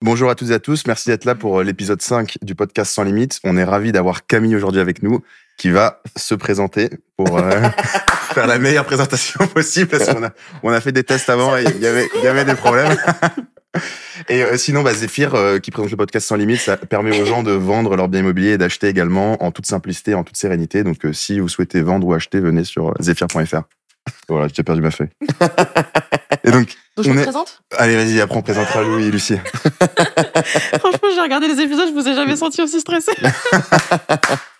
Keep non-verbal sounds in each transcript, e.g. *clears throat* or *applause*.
Bonjour à toutes et à tous, merci d'être là pour euh, l'épisode 5 du podcast Sans Limites. On est ravi d'avoir Camille aujourd'hui avec nous qui va se présenter pour euh, *laughs* faire la meilleure présentation *laughs* possible parce qu'on a, on a fait des tests avant et il y avait, y avait des problèmes. *laughs* Et euh, sinon, bah, Zephyr, qui présente le podcast Sans Limites, ça permet aux gens de vendre leur bien immobilier et d'acheter également en toute simplicité, en toute sérénité. Donc, si vous souhaitez vendre ou acheter, venez sur zephyr.fr. Voilà, j'ai perdu ma feuille. *laughs* Et donc, Donc je On me est- présente allez, vas-y, après on présentera Louis et Lucie. *laughs* Franchement, j'ai regardé les épisodes, je vous ai jamais *laughs* senti aussi stressé.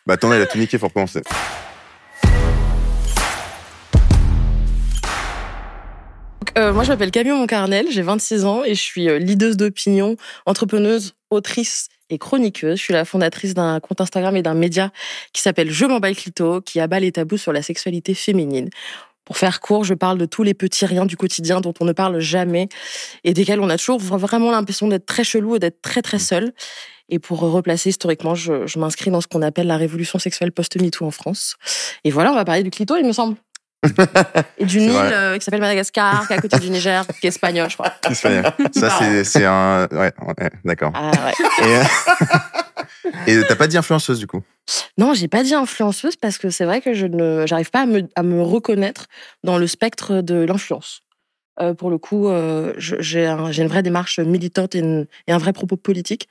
Bah, attends, elle a tout niqué, faut recommencer. Euh, moi, je m'appelle Camille Moncarnel, j'ai 26 ans et je suis euh, leaduse d'opinion, entrepreneuse, autrice et chroniqueuse. Je suis la fondatrice d'un compte Instagram et d'un média qui s'appelle Je m'emballe clito, qui abat les tabous sur la sexualité féminine. Pour faire court, je parle de tous les petits riens du quotidien dont on ne parle jamais et desquels on a toujours vraiment l'impression d'être très chelou et d'être très très seul. Et pour replacer historiquement, je, je m'inscris dans ce qu'on appelle la révolution sexuelle post-MeToo en France. Et voilà, on va parler du clito, il me semble. Et d'une île euh, qui s'appelle Madagascar, qui est à côté du Niger, qui est espagnole, je crois. Ça, c'est, c'est un. Ouais, ouais d'accord. Ah ouais. Et, euh, *laughs* et t'as pas dit influenceuse du coup? Non, j'ai pas dit influenceuse parce que c'est vrai que je ne, j'arrive pas à me, à me reconnaître dans le spectre de l'influence. Euh, pour le coup, euh, j'ai, un- j'ai une vraie démarche militante et, un vrai propos politique.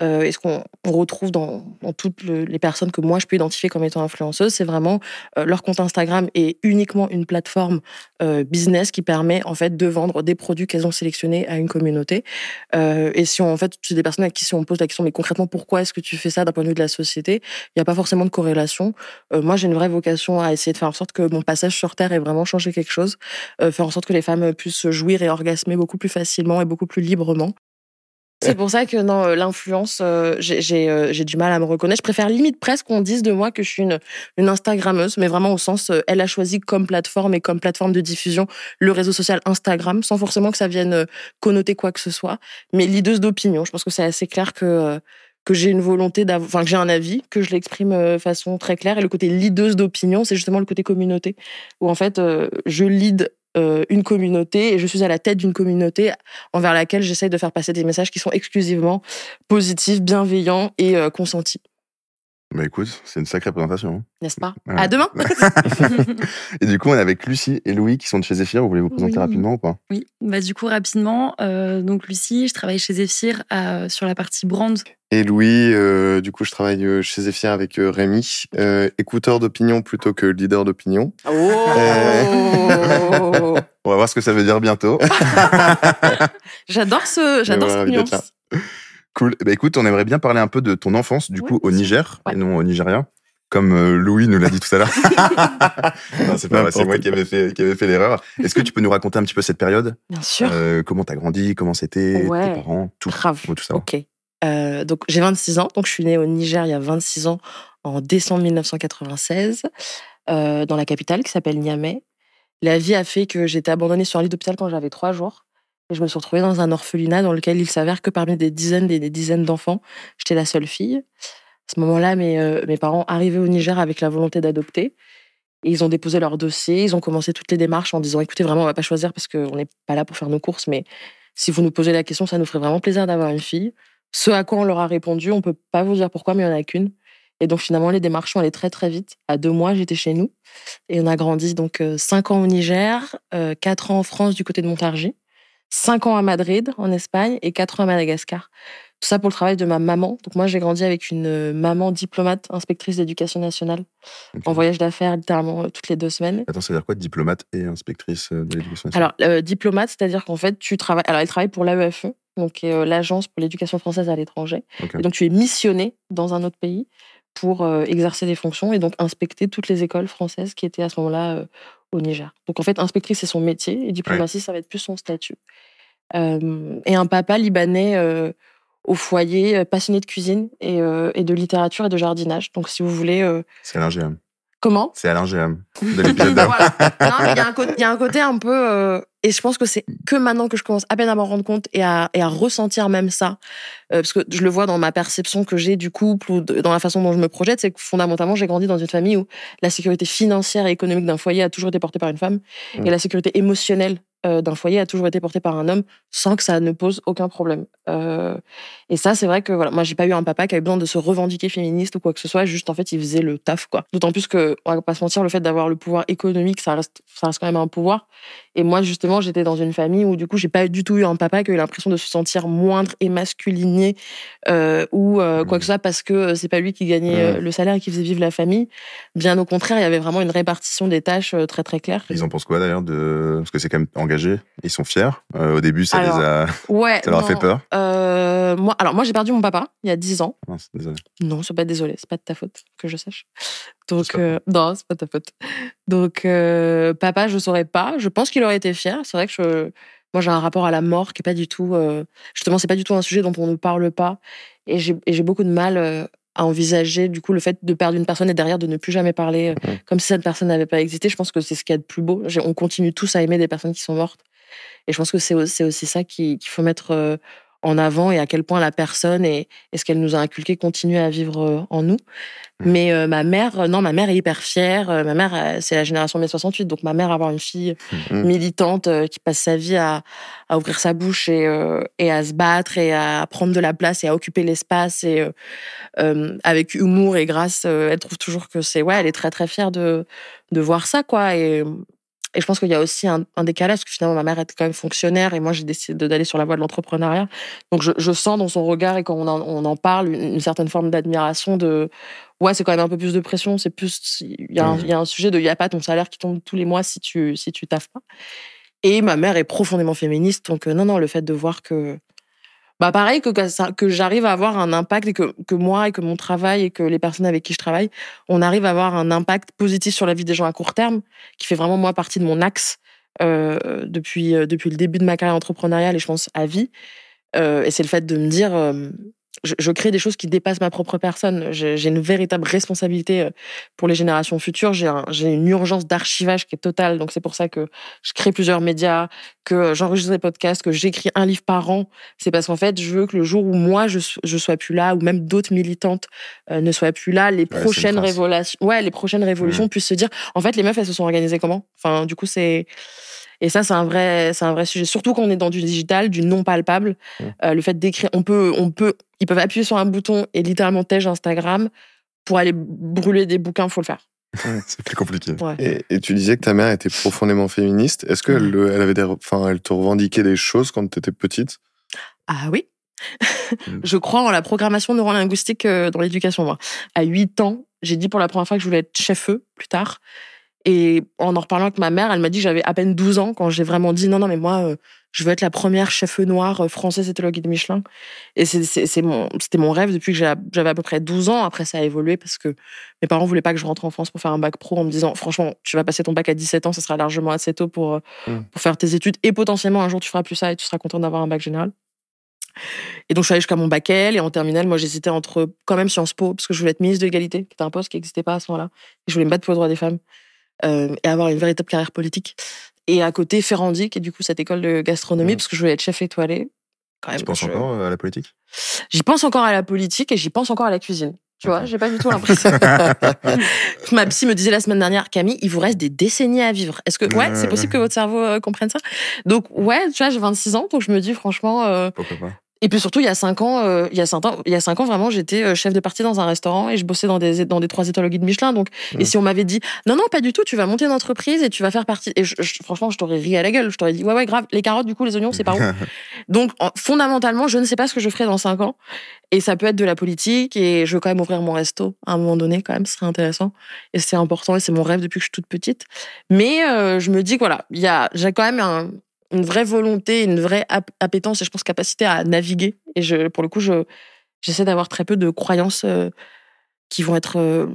Euh, et ce qu'on on retrouve dans, toutes le- les personnes que moi je peux identifier comme étant influenceuses, c'est vraiment leur compte Instagram est uniquement une plateforme business qui permet en fait de vendre des produits qu'elles ont sélectionnés à une communauté. Et si on, fait, c'est des personnes à qui si on pose la question, mais concrètement, pourquoi est-ce que tu fais ça d'un point de vue de la société Il n'y a pas forcément de corrélation. Moi, j'ai une vraie vocation à essayer de faire en sorte que mon passage sur Terre ait vraiment changé quelque chose, faire en sorte que les femmes puissent se jouir et orgasmer beaucoup plus facilement et beaucoup plus librement. C'est pour ça que dans euh, l'influence, euh, euh, j'ai du mal à me reconnaître. Je préfère limite presque qu'on dise de moi que je suis une, une Instagrammeuse, mais vraiment au sens, euh, elle a choisi comme plateforme et comme plateforme de diffusion le réseau social Instagram, sans forcément que ça vienne euh, connoter quoi que ce soit. Mais leaduse d'opinion, je pense que c'est assez clair que que j'ai une volonté enfin que j'ai un avis, que je l'exprime de façon très claire. Et le côté leaduse d'opinion, c'est justement le côté communauté, où en fait je lead euh, une communauté et je suis à la tête d'une communauté envers laquelle j'essaye de faire passer des messages qui sont exclusivement positifs, bienveillants et euh, consentis. Bah écoute, c'est une sacrée présentation. hein. N'est-ce pas? Ouais. À demain *laughs* Et du coup, on est avec Lucie et Louis qui sont de chez Zephyr. Vous voulez vous présenter Oui. rapidement ou pas? Oui, bah du coup rapidement, euh, donc Lucie, je travaille chez Zephyr euh, sur la partie brand. Et Louis, euh, du coup, je travaille euh, chez Zephyr avec euh, Rémi, euh, écouteur d'opinion plutôt que leader d'opinion. Oh *laughs* On va voir ce que ça veut dire bientôt. *laughs* J'adore ce, j'adore cette nuance. Cool. Bah écoute, on aimerait bien parler un peu de ton enfance, du Oui, coup, au. Niger Ouais. et non au Nigeria. Comme euh, Louis nous l'a dit tout à l'heure. *laughs* c'est pas c'est moi qui avais fait, qui avais fait l'erreur. Est-ce que tu peux nous raconter un petit peu cette période? Bien sûr. Euh, Comment t'as grandi Comment c'était Ouais. Tes parents Tout. Grave. Tout savoir. Ok. Euh, donc j'ai 26 ans, donc je suis née au Niger il y a 26 ans, en décembre 1996, euh, dans la capitale qui s'appelle Niamey. La vie a fait que j'étais abandonnée sur un lit d'hôpital quand j'avais trois jours. Je me suis retrouvée dans un orphelinat dans lequel il s'avère que parmi des dizaines et des dizaines d'enfants, j'étais la seule fille. À ce moment-là, mes, euh, parents arrivaient au Niger avec la volonté d'adopter. Ils ont déposé leur dossier, ils ont commencé toutes les démarches en disant écoutez, vraiment, on va pas choisir parce qu'on n'est pas là pour faire nos courses, mais si vous nous posez la question, ça nous ferait vraiment plaisir d'avoir une fille. Ce à quoi on leur a répondu, on peut pas vous dire pourquoi, mais il n'y en a qu'une. Et donc finalement, les démarches sont allées très très vite. À deux mois, j'étais chez nous. Et on a grandi donc euh, cinq ans au Niger, euh, quatre ans en France du côté de Montargis, cinq ans à Madrid en Espagne et quatre ans à Madagascar. Tout ça pour le travail de ma maman. Donc moi, j'ai grandi avec une euh, maman diplomate, inspectrice d'éducation nationale, en voyage d'affaires littéralement euh, toutes les deux semaines. Attends, ça veut dire quoi diplomate et inspectrice euh, de l'éducation nationale? Alors, euh, diplomate, c'est-à-dire qu'en fait, tu travailles. Alors, elle travaille pour l'AEFE, donc euh, l'Agence pour l'éducation française à l'étranger. Donc, tu es missionné dans un autre pays pour euh, exercer des fonctions et donc inspecter toutes les écoles françaises qui étaient à ce moment-là au Niger. Donc, en fait, inspectrice, c'est son métier et diplomatie, ça va être plus son statut. Euh, et un papa libanais euh, au foyer, euh, passionné de cuisine et, euh, et de littérature et de jardinage. Donc, si vous voulez. C'est Alain. Comment? C'est Alain de *laughs* l'épisode d'avant. Un côté- il y a un côté un peu. Et je pense que c'est que maintenant que je commence à peine à m'en rendre compte et à, et à ressentir même ça, euh, parce que je le vois dans ma perception que j'ai du couple ou dans la façon dont je me projette, c'est que fondamentalement, j'ai grandi dans une famille où la sécurité financière et économique d'un foyer a toujours été portée par une femme Mmh. et la sécurité émotionnelle euh, d'un foyer a toujours été portée par un homme sans que ça ne pose aucun problème. Euh, et ça, c'est vrai que voilà, moi, j'ai pas eu un papa qui avait besoin de se revendiquer féministe ou quoi que ce soit. Juste, en fait, il faisait le taf, quoi. D'autant plus que, on va pas se mentir, le fait d'avoir le pouvoir économique, ça reste, ça reste quand même un pouvoir. Et moi, justement, j'étais dans une famille où, du coup, j'ai pas du tout eu un papa qui a eu l'impression de se sentir moindre et masculiné euh, ou euh, quoi que ce soit parce que euh, c'est pas lui qui gagnait le salaire et qui faisait vivre la famille. Bien au contraire, il y avait vraiment une répartition des tâches très très claire. Ils en pensent quoi d'ailleurs de parce que c'est quand même engagé. Ils sont fiers. Euh, au début, ça Alors, les a, *laughs* Ouais. ça leur a non, fait peur. moi, alors moi, j'ai perdu mon papa il y a 10 ans. Mince, désolé. Non, c'est pas désolé, c'est pas de ta faute que je sache. Donc euh, non, c'est pas ta faute. Donc euh, papa, je saurais pas. Je pense qu'il aurait été fier. C'est vrai que je, moi j'ai un rapport à la mort qui est pas du tout. euh, justement, c'est pas du tout un sujet dont on ne parle pas. Et j'ai beaucoup de mal euh, à envisager du coup le fait de perdre une personne et derrière de ne plus jamais parler Mhm. comme si cette personne n'avait pas existé. Je pense que c'est ce qu'il y a de plus beau. On continue tous à aimer des personnes qui sont mortes. Et je pense que c'est aussi, ça qui- qu'il faut mettre en avant et à quel point la personne et, et ce qu'elle nous a inculqué continue à vivre euh, en nous. Mhm. Mais euh, ma mère, euh, non, ma mère est hyper fière. Ma mère, c'est la génération mai 68, donc ma mère avoir une fille Mhm. militante euh, qui passe sa vie à, à ouvrir sa bouche et, euh, et à se battre et à prendre de la place et à occuper l'espace et avec humour et grâce, euh, elle trouve toujours que c'est ouais, elle est très très fière de de voir ça quoi et et je pense qu'il y a aussi un, un décalage, parce que finalement, ma mère était quand même fonctionnaire et moi, j'ai décidé d'aller sur la voie de l'entrepreneuriat. Donc, je, je sens dans son regard et quand on en, on en parle une, une certaine forme d'admiration de ouais, c'est quand même un peu plus de pression. C'est plus, il y, a un- il y a un sujet de il n'y a pas ton salaire qui tombe tous les mois si tu, si tu taffes pas. Et ma mère est profondément féministe. Donc, euh, non, non, le fait de voir que. Bah, pareil, que, que, j'arrive à avoir un impact et que, que moi et que mon travail et que les personnes avec qui je travaille, on arrive à avoir un impact positif sur la vie des gens à court terme, qui fait vraiment, moi, partie de mon axe euh, depuis, euh, depuis le début de ma carrière entrepreneuriale et je pense à vie. Euh, et c'est le fait de me dire, euh, je, je crée des choses qui dépassent ma propre personne. J'ai une véritable responsabilité euh, pour les générations futures. J'ai un- j'ai une urgence d'archivage qui est totale. Donc c'est pour ça que je crée plusieurs médias, que j'enregistre des podcasts, que j'écris un livre par an. C'est parce qu'en fait, je veux que le jour où moi je, je sois plus là, ou même d'autres militantes euh, ne soient plus là, les prochaines révélations, ouais, les prochaines révolutions puissent se dire, en fait, les meufs elles se sont organisées comment? Enfin, du coup, c'est et ça, c'est un vrai, c'est un vrai sujet. Surtout quand on est dans du digital, du non palpable. Mmh. Euh, le fait d'écrire, on peut, on peut, ils peuvent appuyer sur un bouton et littéralement tège Instagram? Pour aller brûler des bouquins. Faut le faire. c'est plus compliqué. Ouais. Et, et tu disais que ta mère était profondément féministe. Est-ce qu'elle elle avait des, enfin, elle te revendiquait des choses quand tu étais petite? Ah oui. Mm. je crois en la programmation neurolinguistique euh, dans l'éducation. Moi, à 8 ans, j'ai dit pour la première fois que je voulais être chef-feu plus tard. Et en en reparlant avec ma mère, elle m'a dit que j'avais à peine 12 ans quand j'ai vraiment dit non, non, mais moi, euh, je veux être la première chef noire euh, française, c'était le guide Michelin. Et mon, c'était mon rêve depuis que j'avais à peu près 12 ans. Après, ça a évolué parce que mes parents voulaient pas que je rentre en France pour faire un bac pro en me disant, franchement, tu vas passer ton bac à 17 ans, ça sera largement assez tôt pour, euh, Mm. pour faire tes études. Et potentiellement, un jour, tu feras plus ça et tu seras content d'avoir un bac général. Et donc, je suis allée jusqu'à mon bac L et en terminale, moi, j'hésitais entre quand même Sciences Po, parce que je voulais être ministre de l'égalité, qui était un poste qui n'existait pas à ce moment-là. Et je voulais me battre pour les droits des femmes euh, et avoir une véritable carrière politique. Et à côté, Ferrandi, qui est du coup cette école de gastronomie, parce que je voulais être chef étoilé. Quand même, Tu penses je- encore euh, à la politique? J'y pense encore à la politique et j'y pense encore à la cuisine. Tu vois, j'ai pas du tout l'impression. *laughs* Ma psy me disait la semaine dernière, Camille, il vous reste des décennies à vivre. Est-ce que, ouais, c'est possible que votre cerveau euh, comprenne ça? Donc, ouais, tu vois, j'ai 26 ans, donc je me dis franchement, euh, Pourquoi pas? Et puis surtout, il y a cinq ans, euh, il y a cinq ans, il y a cinq ans vraiment, j'étais euh, chef de partie dans un restaurant et je bossais dans des dans des trois étoiles guide Michelin. Donc, et si on m'avait dit non non pas du tout, tu vas monter une entreprise et tu vas faire partie, et je- je- franchement, je t'aurais ri à la gueule. Je t'aurais dit ouais ouais grave, les carottes du coup les oignons c'est pas *laughs* où. Donc en- fondamentalement, je ne sais pas ce que je ferai dans cinq ans et ça peut être de la politique et je veux quand même ouvrir mon resto à un moment donné quand même, ce serait intéressant et c'est important et c'est mon rêve depuis que je suis toute petite. Mais euh, je me dis que voilà, il y a j'ai quand même un une vraie volonté, une vraie ap- appétence et je pense capacité à naviguer. Et je, pour le coup, je, j'essaie d'avoir très peu de croyances euh, qui vont être euh,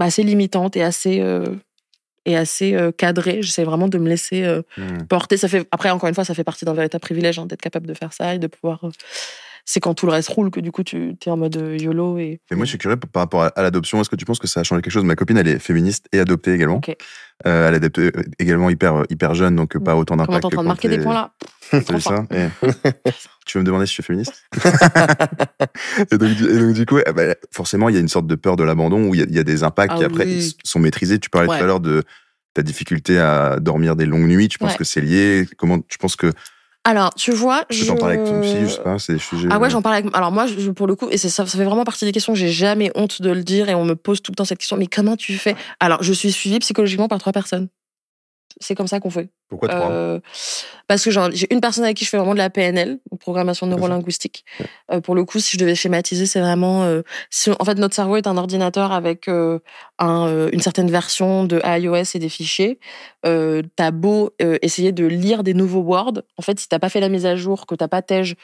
assez limitantes et assez, euh, et assez cadrées. J'essaie vraiment de me laisser Hmm. porter. Ça fait, après, encore une fois, ça fait partie d'un véritable privilège hein, d'être capable de faire ça et de pouvoir c'est quand tout le reste roule que du coup tu es en mode euh, YOLO et. Et moi, je suis curieux par rapport à, l'adoption. Est-ce que tu penses que ça a changé quelque chose? Ma copine, elle est féministe et adoptée également. Euh, elle est adoptée euh, également hyper, hyper jeune, donc euh, pas autant Comment d'impact. t'es en train de marquer des points là? *laughs* T'as ça Et- *laughs* *laughs* Tu veux me demander si je suis féministe? Et, donc, du- et donc, du coup, eh ben, forcément, il y a une sorte de peur de l'abandon où il y a, il y a des impacts Ah qui après oui. sont maîtrisés. Tu parlais Ouais. tout à l'heure de ta difficulté à dormir des longues nuits. Tu penses Ouais. que c'est lié? Comment tu penses que Alors, tu vois, je. t'en parler avec ton psy Je sais pas. C'est des sujets. Ah ouais, j'en parle avec. Alors moi, je, pour le coup, et ça, ça fait vraiment partie des questions. J'ai jamais honte de le dire et on me pose tout le temps cette question. Mais comment tu fais? Alors, je suis suivie psychologiquement par trois personnes. C'est comme ça qu'on fait. Pourquoi trois Euh, parce que j'ai une personne avec qui je fais vraiment de la PNL, ou programmation neurolinguistique. Euh, pour le coup, si je devais schématiser, c'est vraiment. euh, si, en fait, notre cerveau est un ordinateur avec un, une certaine version de iOS et des fichiers. T'as beau essayer de lire des nouveaux Word. En fait, si t'as pas fait la mise à jour, que t'as pas tège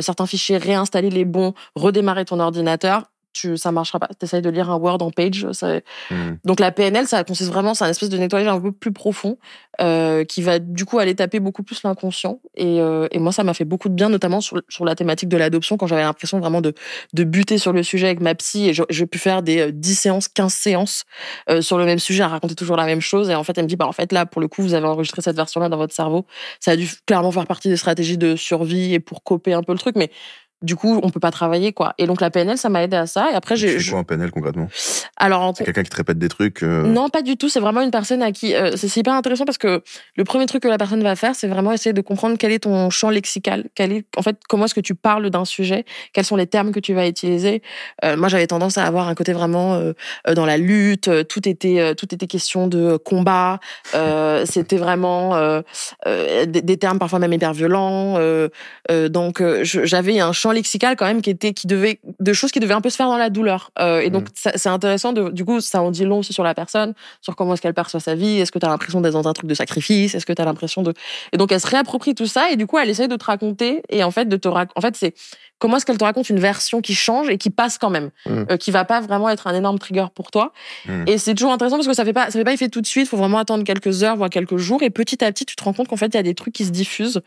certains fichiers, réinstaller les bons, redémarrer ton ordinateur. Tu, ça marchera pas. T'essayes de lire un Word en page, ça, Hmm. donc la PNL, ça consiste vraiment, c'est un espèce de nettoyage un peu plus profond euh, qui va du coup aller taper beaucoup plus l'inconscient. Et, euh, et moi, ça m'a fait beaucoup de bien, notamment sur, sur la thématique de l'adoption, quand j'avais l'impression vraiment de, de buter sur le sujet avec ma psy. Et j'ai pu faire des euh, 10 séances, 15 séances euh, sur le même sujet, à raconter toujours la même chose. Et en fait, elle me dit, bah en fait là, pour le coup, vous avez enregistré cette version-là dans votre cerveau. Ça a dû clairement faire partie des stratégies de survie et pour coper un peu le truc, mais du coup, on peut pas travailler quoi. Et donc la PNL, ça m'a aidé à ça. Et après, Tu j'ai je- quoi en PNL concrètement? Alors en C'est quelqu'un qui te répète des trucs. euh, non, pas du tout. C'est vraiment une personne à qui. euh, c'est c'est hyper intéressant parce que le premier truc que la personne va faire, c'est vraiment essayer de comprendre quel est ton champ lexical. Quel est, en fait, comment est-ce que tu parles d'un sujet Quels sont les termes que tu vas utiliser Euh, Moi, j'avais tendance à avoir un côté vraiment dans la lutte. Tout était, tout était question de combat. C'était vraiment des, des termes parfois même hyper violents. Donc, j'avais un champ lexical quand même qui était, qui devait, de choses qui devaient un peu se faire dans la douleur. Euh, et donc, ça- c'est intéressant de, du coup, ça en dit long aussi sur la personne, sur comment est-ce qu'elle perçoit sa vie. Est-ce que tu as l'impression d'être dans un truc de sacrifice? Est-ce que tu as l'impression de. Et donc, elle se réapproprie tout ça et du coup, elle essaye de te raconter et en fait, de te rac- En fait, c'est comment est-ce qu'elle te raconte une version qui change et qui passe quand même, Mm. euh, qui va pas vraiment être un énorme trigger pour toi. Mm. Et c'est toujours intéressant parce que ça fait pas, ça fait pas effet tout de suite. Faut vraiment attendre quelques heures, voire quelques jours, et petit à petit, tu te rends compte qu'en fait, il y a des trucs qui se diffusent.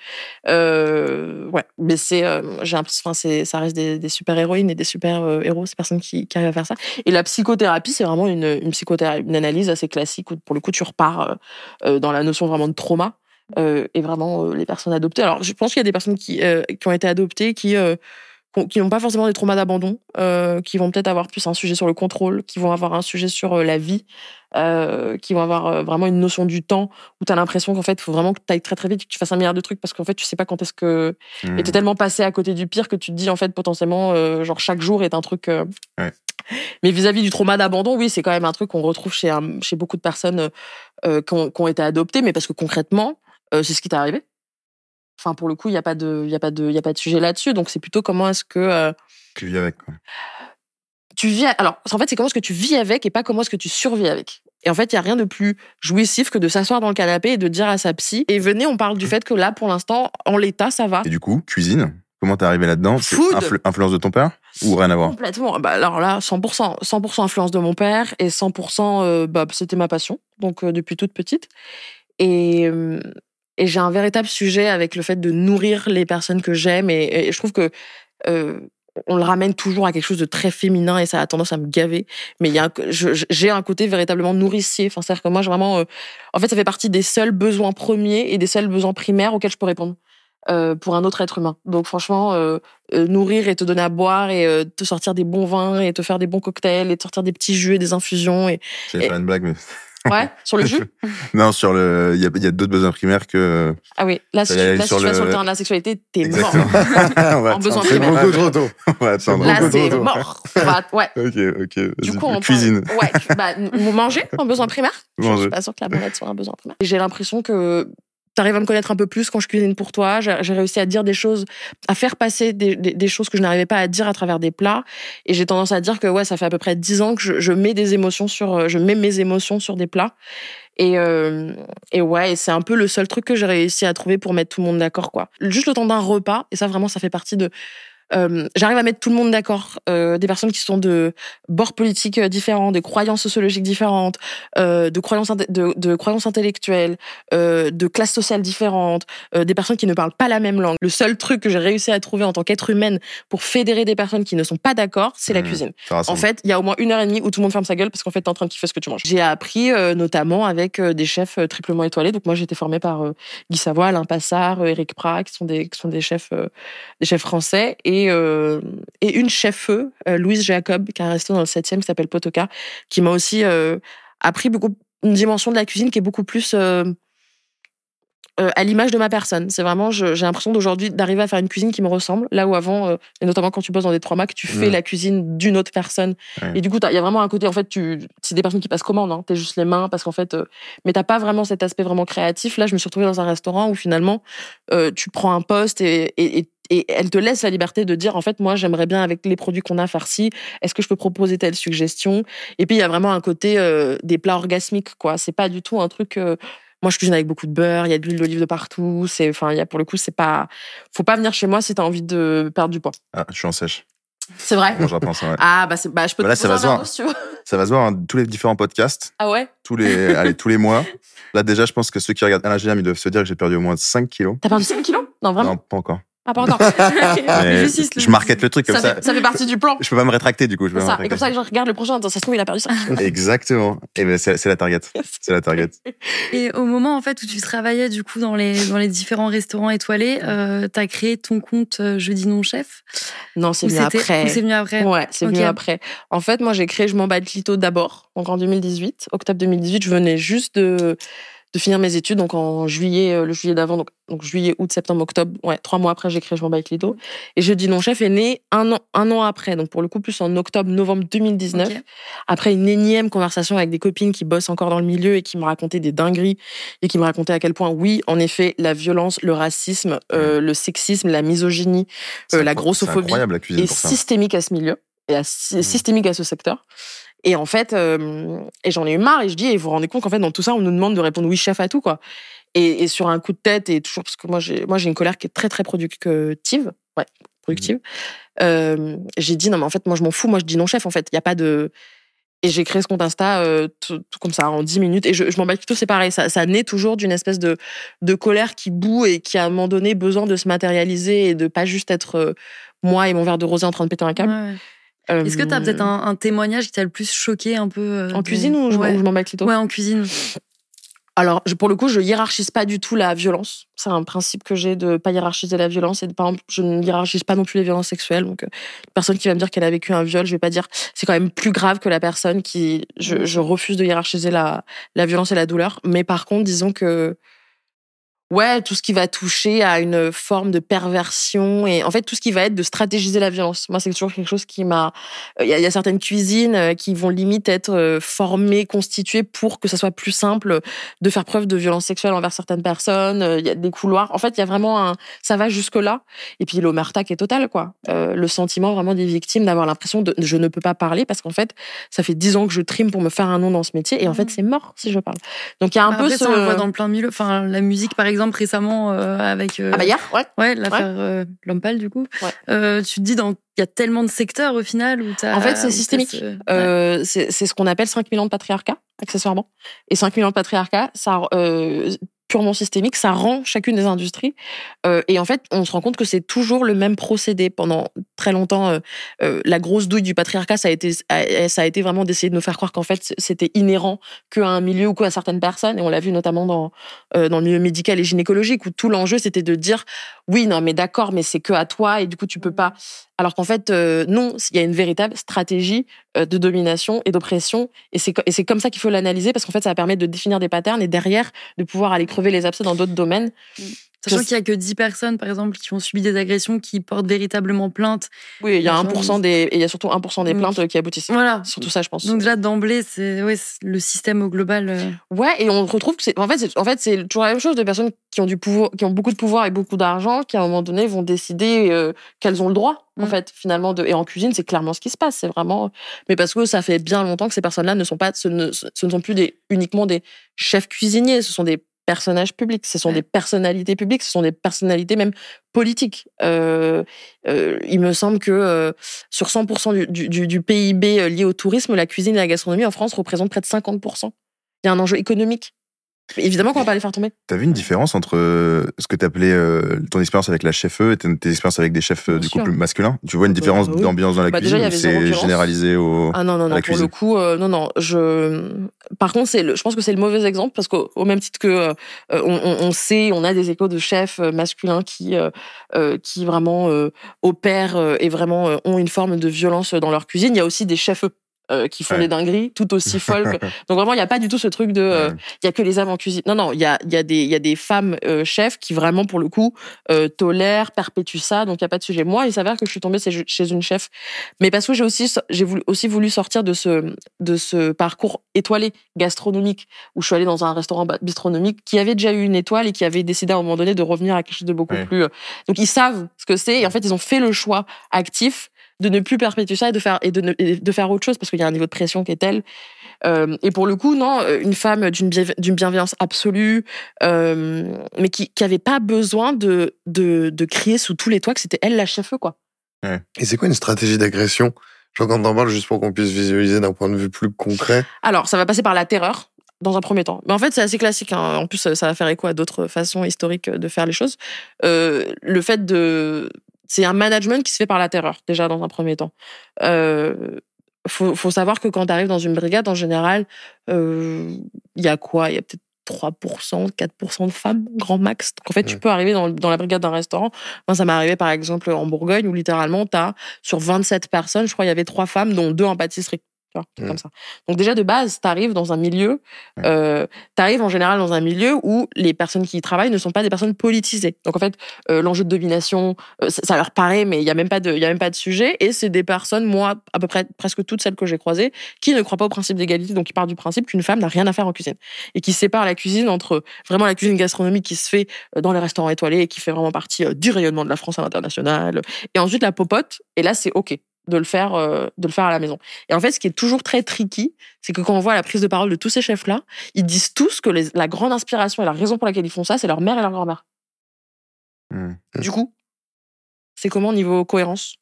Euh, ouais, mais c'est, euh, j'ai l'impression, enfin, ça reste des, des super héroïnes et des super euh, héros, ces personnes qui, qui arrivent à faire ça. Et la psychothérapie, c'est vraiment une, une psychothérapie, une analyse assez classique où pour le coup, tu repars euh, euh, dans la notion vraiment de trauma. Euh, et vraiment les personnes adoptées. Alors, je pense qu'il y a des personnes qui, qui ont été adoptées qui qui n'ont pas forcément des traumas d'abandon, euh, qui vont peut-être avoir plus un sujet sur le contrôle, qui vont avoir un sujet sur euh, la vie, euh, qui vont avoir vraiment une notion du temps où tu as l'impression qu'en fait, il faut vraiment que tu ailles très très vite, que tu fasses un milliard de trucs parce qu'en fait, tu sais pas quand est-ce que. hmm. Et t'es tellement passé à côté du pire que tu te dis en fait potentiellement, genre chaque jour est un truc. Ouais. Mais vis-à-vis du trauma d'abandon, oui, c'est quand même un truc qu'on retrouve chez, un- chez beaucoup de personnes qui, ont, qui ont été adoptées, mais parce que concrètement, c'est ce qui t'est arrivé. Enfin, pour le coup, il n'y a, pas de- il y a, pas de- il y a pas de sujet là-dessus. Donc, c'est plutôt comment est-ce que euh, Tu vis avec. Quoi. tu vis. Alors, en fait, c'est comment est-ce que tu vis avec et pas comment est-ce que tu survis avec. Et en fait, il y a rien de plus jouissif que de s'asseoir dans le canapé et de dire à sa psy Et venez, on parle du fait que là, pour l'instant, en l'état, ça va. Et du coup, cuisine. Comment t'es arrivé là-dedans? Food. influ- influence de ton père ou rien à voir? Complètement. Bah, alors là, 100%, 100% influence de mon père et 100%, euh, bah, c'était ma passion, donc euh, depuis toute petite. Et, et j'ai un véritable sujet avec le fait de nourrir les personnes que j'aime et, et je trouve que euh, on le ramène toujours à quelque chose de très féminin et ça a tendance à me gaver. Mais il y a j'ai un côté véritablement nourricier. Enfin, c'est-à-dire que moi, j'ai vraiment, euh, en fait, ça fait partie des seuls besoins premiers et des seuls besoins primaires auxquels je peux répondre. euh, pour un autre être humain. Donc franchement, euh, euh, nourrir et te donner à boire et te sortir des bons vins et te faire des bons cocktails et te sortir des petits jus et des infusions et J'allais Et- faire une blague, mais. Ouais sur le jus. *laughs* non, sur le. Il y a, il y a d'autres besoins primaires que. Ah oui, là si, allait là, si sur tu vas le- sur le terrain de la sexualité, t'es mort. Exactement. *laughs* *laughs* on va En besoin attendre. C'est primaire. beaucoup trop tôt. On va attendre. Là c'est mort. Va- ouais. Ok, ok. Du coup, on cuisine. parle- Ouais, tu- bah, manger, un besoin primaire. Je Manger. suis pas sûre que la balade soit un besoin primaire. J'ai l'impression que t'arrives à me connaître un peu plus quand je cuisine pour toi. J'ai réussi à dire des choses, à faire passer des, choses que je n'arrivais pas à dire à travers des plats. Et j'ai tendance à dire que ouais, ça fait à peu près dix ans que je, mets des émotions sur, euh, je mets mes émotions sur des plats. Et, euh, et ouais, c'est un peu le seul truc que j'ai réussi à trouver pour mettre tout le monde d'accord, quoi. Juste le temps d'un repas, et ça vraiment, ça fait partie de j'arrive à mettre tout le monde d'accord, euh, des personnes qui sont de bords politiques euh, différents, de croyances sociologiques différentes, euh, de croyances inte- de, de croyances intellectuelles, euh, de classes sociales différentes, euh, des personnes qui ne parlent pas la même langue. Le seul truc que j'ai réussi à trouver en tant qu'être humaine pour fédérer des personnes qui ne sont pas d'accord, c'est la Mhm. cuisine. En fait, il y a au moins une heure et demie où tout le monde ferme sa gueule parce qu'en fait, t'es en train de kiffer ce que tu manges. J'ai appris euh, notamment avec euh, des chefs euh, triplement étoilés. Donc moi, j'ai été formée par euh, Guy Savoy, Alain Passard, euh, Eric Prat, qui sont des, qui sont des chefs, euh, des chefs français, et euh, et une chef euh, Louise Jacob, qui a un resto dans le 7e qui s'appelle Potoka, qui m'a aussi euh, appris beaucoup une dimension de la cuisine qui est beaucoup plus à l'image de ma personne. C'est vraiment, j'ai l'impression d'aujourd'hui d'arriver à faire une cuisine qui me ressemble, là où avant, et notamment quand tu bosses dans des trois Mac, tu fais la cuisine d'une autre personne. Ouais. Et du coup, il y a vraiment un côté, en fait, tu, c'est des personnes qui passent commande, hein, t'es juste les mains, parce qu'en fait, euh, mais t'as pas vraiment cet aspect vraiment créatif. Là, je me suis retrouvée dans un restaurant où finalement, euh, tu prends un poste et, et, et et elle te laisse la liberté de dire en fait moi j'aimerais bien avec les produits qu'on a faire ci est-ce que je peux proposer telle suggestion? Et puis il y a vraiment un côté euh, des plats orgasmiques quoi c'est pas du tout un truc euh, moi je cuisine avec beaucoup de beurre il y a de l'huile d'olive de partout c'est enfin il y a pour le coup c'est pas faut pas venir chez moi si t'as envie de perdre du poids Ah, je suis en sèche. c'est vrai? Bon, je repense, ouais. *laughs* ah bah, bah je peux Bah là, te ça va un se voir. si tu veux Ça va se voir hein, tous les différents podcasts, ah ouais? Tous les, *laughs* allez, tous les mois. Là, déjà, je pense que ceux qui regardent Alain Gilliam, ils doivent se dire que j'ai perdu au moins 5 kilos. t'as perdu 5 kilos? Non vraiment? Non, pas encore. Ah pas *laughs* encore Mais je market le truc comme ça, ça. fait, ça fait partie du plan Je peux pas me rétracter, du coup. Je peux ça. me Et comme ça, je regarde le prochain. Attends, ça se trouve, il a perdu 5 kilos. *laughs* Exactement. Et ben, c'est la target. C'est la target. *laughs* Et au moment en fait où tu travaillais du coup dans les dans les différents restaurants étoilés, euh, t'as créé ton compte euh, Jeudi non chef? Non, c'est venu après. c'est venu après? Ouais, c'est venu après. En fait, moi, j'ai créé Je m'en bats de Lito d'abord, donc en 2018. Octobre 2018, je venais juste de, de finir mes études, donc en juillet, euh, le juillet d'avant, donc, donc juillet, août, septembre, octobre. Ouais, trois mois après, j'ai créé Je m'en bats de Lito. Et Jeudi non chef est né un an, un an après, donc pour le coup, plus en octobre, novembre 2019. Ok. Après une énième conversation avec des copines qui bossent encore dans le milieu et qui me racontaient des dingueries et qui me racontaient à quel point, oui, en effet, la violence, le racisme, euh, le sexisme, la misogynie, Euh, la grossophobie est systémique à ce milieu et à- sy- Mm. systémique à ce secteur. Et en fait, euh, et j'en ai eu marre et je dis, et vous vous rendez compte qu'en fait, dans tout ça, on nous demande de répondre oui, chef à tout, quoi. Et, et sur un coup de tête, et toujours, parce que moi, j'ai, moi, j'ai une colère qui est très, très productive. Ouais, productive. Mm. Euh, j'ai dit, non, mais en fait, moi, je m'en fous. Moi, je dis non, chef, en fait. Il n'y a pas de. Et j'ai créé ce compte Insta euh, tout, tout comme ça en 10 minutes. Et je, je m'en bats plutôt, c'est pareil. Ça, ça naît toujours d'une espèce de, de colère qui boue et qui, à un moment donné, besoin de se matérialiser et de pas juste être moi et mon verre de rosé en train de péter un câble. Ouais, Est-ce que t'as peut-être un, un témoignage qui t'a le plus choqué un peu euh, En de- cuisine ou je, ouais. ou je m'en bats Ouais, en cuisine. Alors, je- pour le coup, je hiérarchise pas du tout la violence. C'est un principe que j'ai de pas hiérarchiser la violence. Et de, par exemple, je ne hiérarchise pas non plus les violences sexuelles. Donc, euh, une personne qui va me dire qu'elle a vécu un viol, je vais pas dire c'est quand même plus grave que la personne qui. Je, je refuse de hiérarchiser la, la violence et la douleur. Mais par contre, disons que. Ouais, tout ce qui va toucher à une forme de perversion et en fait tout ce qui va être de stratégiser la violence. Moi, c'est toujours quelque chose qui m'a. Il y, a- il y a certaines cuisines euh, qui vont limite être euh, formées, constituées pour que ça soit plus simple de faire preuve de violence sexuelle envers certaines personnes. euh, Il y a des couloirs. En fait, il y a vraiment un. Ça va jusque là. Et puis l'omerta qui est totale, quoi. Euh, le sentiment vraiment des victimes d'avoir l'impression de je ne peux pas parler parce qu'en fait, ça fait dix ans que je trime pour me faire un nom dans ce métier et en fait, Mhm. c'est mort si je parle. Donc il y a un Bah, peu Après, ce. ça, on le voit dans plein de milieux. Enfin, la musique, par exemple, récemment, euh, avec. euh, Ah bah hier, ouais. Ouais, l'affaire euh, L'Homme Pâle, du coup. Ouais. Euh, tu te dis, dans- il y a tellement de secteurs au final où t'as. En fait, c'est systémique. ce- ouais. Euh, c'est c'est ce qu'on appelle 5000 ans de patriarcat, accessoirement. Et 5000 ans de patriarcat, ça, euh, purement systémique, ça rend chacune des industries. Euh, et en fait, on se rend compte que c'est toujours le même procédé. Pendant très longtemps, euh, euh, la grosse douille du patriarcat, ça a été, ça a été vraiment d'essayer de nous faire croire qu'en fait, c'était inhérent qu'à un milieu ou qu'à certaines personnes. Et on l'a vu notamment dans, euh, dans le milieu médical et gynécologique, où tout l'enjeu, c'était de dire, oui, non, mais d'accord, mais c'est que à toi, et du coup, tu peux pas. Alors qu'en fait, non, il y a une véritable stratégie de domination et d'oppression. Et c'est comme ça qu'il faut l'analyser, parce qu'en fait, ça va permettre de définir des patterns et derrière, de pouvoir aller crever les abcès dans d'autres domaines. Sachant qu'il y a que 10 personnes, par exemple, qui ont subi des agressions, qui portent véritablement plainte. Oui, il y a Franchement, 1% des, et il y a surtout 1% des plaintes euh, qui aboutissent. Voilà. Surtout ça, je pense. Donc déjà d'emblée, c'est ouais, le système au global. euh, Ouais, et on retrouve que c'est, en fait, c'est, en fait, c'est toujours la même chose de personnes qui ont du pouvoir, qui ont beaucoup de pouvoir et beaucoup d'argent, qui à un moment donné vont décider euh, qu'elles ont le droit, en Mm. fait, finalement. De, et en cuisine, c'est clairement ce qui se passe. C'est vraiment, mais parce que ça fait bien longtemps que ces personnes-là ne sont pas, ce ne, ce ne sont plus des, uniquement des chefs cuisiniers, ce sont des personnages publics, ce sont des personnalités publiques, ce sont des personnalités même politiques. Euh, euh, il me semble que euh, sur 100% du, du, du, PIB lié au tourisme, la cuisine et la gastronomie en France représentent près de 50%. Il y a un enjeu économique Évidemment qu'on va pas les faire tomber. T'as vu une différence entre euh, ce que t'appelais euh, ton expérience avec la chef E et tes, tes expériences avec des chefs euh, Bien du sûr. couple masculin? Tu vois une Bah, différence bah oui. d'ambiance dans la Bah, cuisine c'est généralisé au Ah non, non, non, pour le coup, euh, non, non. Je... Par contre, c'est le, je pense que c'est le mauvais exemple parce qu'au au même titre que euh, on, sait, on a des échos de chefs euh, masculins qui, euh, euh, qui vraiment euh, opèrent euh, et vraiment euh, ont une forme de violence dans leur cuisine. Il y a aussi des chefs euh, qui font Ouais. des dingueries tout aussi *laughs* folles. que- Donc vraiment, il n'y a pas du tout ce truc de, euh, il y a que les hommes en cuisine. Non, non, il y a, il y a des, il y a des femmes euh, chefs qui vraiment, pour le coup, euh, tolèrent, perpétuent ça. Donc il y a pas de sujet. Moi, il s'avère que je suis tombée chez une chef, mais parce que j'ai aussi, j'ai voulu, aussi voulu sortir de ce, de ce parcours étoilé gastronomique où je suis allée dans un restaurant bistronomique qui avait déjà eu une étoile et qui avait décidé à un moment donné de revenir à quelque chose de beaucoup Ouais. plus. euh, Donc ils savent ce que c'est et en fait ils ont fait le choix actif de ne plus perpétuer ça et de faire et de, ne- et de faire autre chose parce qu'il y a un niveau de pression qui est tel. Euh, et pour le coup, non, euh, une femme d'une bienve- d'une bienveillance absolue, euh, mais qui qui avait pas besoin de, de de crier sous tous les toits que c'était elle la chef quoi. Et c'est quoi une stratégie d'agression? Genre quand t'en parles, juste pour qu'on puisse visualiser d'un point de vue plus concret. Alors, ça va passer par la terreur dans un premier temps. Mais en fait, c'est assez classique. hein. En plus, ça va faire écho à d'autres façons historiques de faire les choses. Euh, le fait de... C'est un management qui se fait par la terreur, déjà, dans un premier temps. Euh, faut, faut savoir que quand tu arrives dans une brigade, en général, euh, il y a quoi? Il y a peut-être 3%, 4% de femmes, grand max. Donc, en fait, tu peux arriver dans, dans la brigade d'un restaurant. Moi, ça m'est arrivé, par exemple, en Bourgogne, où littéralement, tu as, sur 27 personnes, je crois, il y avait trois femmes, dont deux en pâtisserie. Tu vois, un truc Mm. comme ça. Donc déjà de base, tu arrives dans un milieu, Ouais. euh, tu arrives en général dans un milieu où les personnes qui y travaillent ne sont pas des personnes politisées. Donc en fait, euh, l'enjeu de domination, euh, ça, ça leur paraît, mais il y a même pas de, il y a même pas de sujet. Et c'est des personnes, moi, à peu près presque toutes celles que j'ai croisées, qui ne croient pas au principe d'égalité, donc qui partent du principe qu'une femme n'a rien à faire en cuisine et qui séparent la cuisine entre vraiment la cuisine gastronomique qui se fait euh, dans les restaurants étoilés et qui fait vraiment partie du rayonnement de la France à l'international, et ensuite la popote. Et là, c'est ok de le faire, euh, de le faire à la maison. Et en fait, ce qui est toujours très tricky, c'est que quand on voit la prise de parole de tous ces chefs-là, ils disent tous que les- la grande inspiration et la raison pour laquelle ils font ça, c'est leur mère et leur grand-mère. Hmm. Du coup, c'est comment niveau cohérence?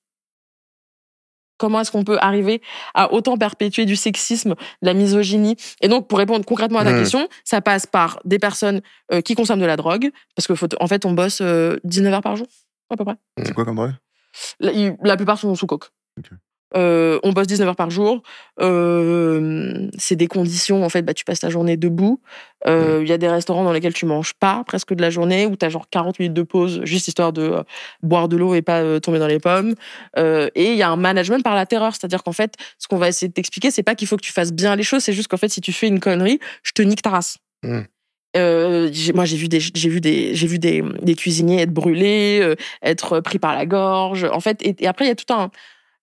Comment est-ce qu'on peut arriver à autant perpétuer du sexisme, de la misogynie? Et donc, pour répondre concrètement à ta Mhm. question, ça passe par des personnes euh, qui consomment de la drogue, parce que faut- en fait, on bosse euh, 19 heures par jour, à peu près. C'est quoi comme drogue? La, la plupart sont sous coke. Euh, on bosse 19 heures par jour. Euh, c'est des conditions, en fait, bah, tu passes ta journée debout. Euh, Il y a des restaurants dans lesquels tu manges pas presque de la journée, où tu as genre 40 minutes de pause, juste histoire de boire de l'eau et pas tomber dans les pommes. Et il y a un management par la terreur, c'est-à-dire qu'en fait, ce qu'on va essayer de t'expliquer, c'est pas qu'il faut que tu fasses bien les choses, c'est juste qu'en fait, si tu fais une connerie, je te nique ta race. Mm. Euh, j'ai- moi, j'ai vu des, j'ai vu des, j'ai vu des, des cuisiniers être brûlés, euh, être pris par la gorge. En fait, et, et après, il y a tout un,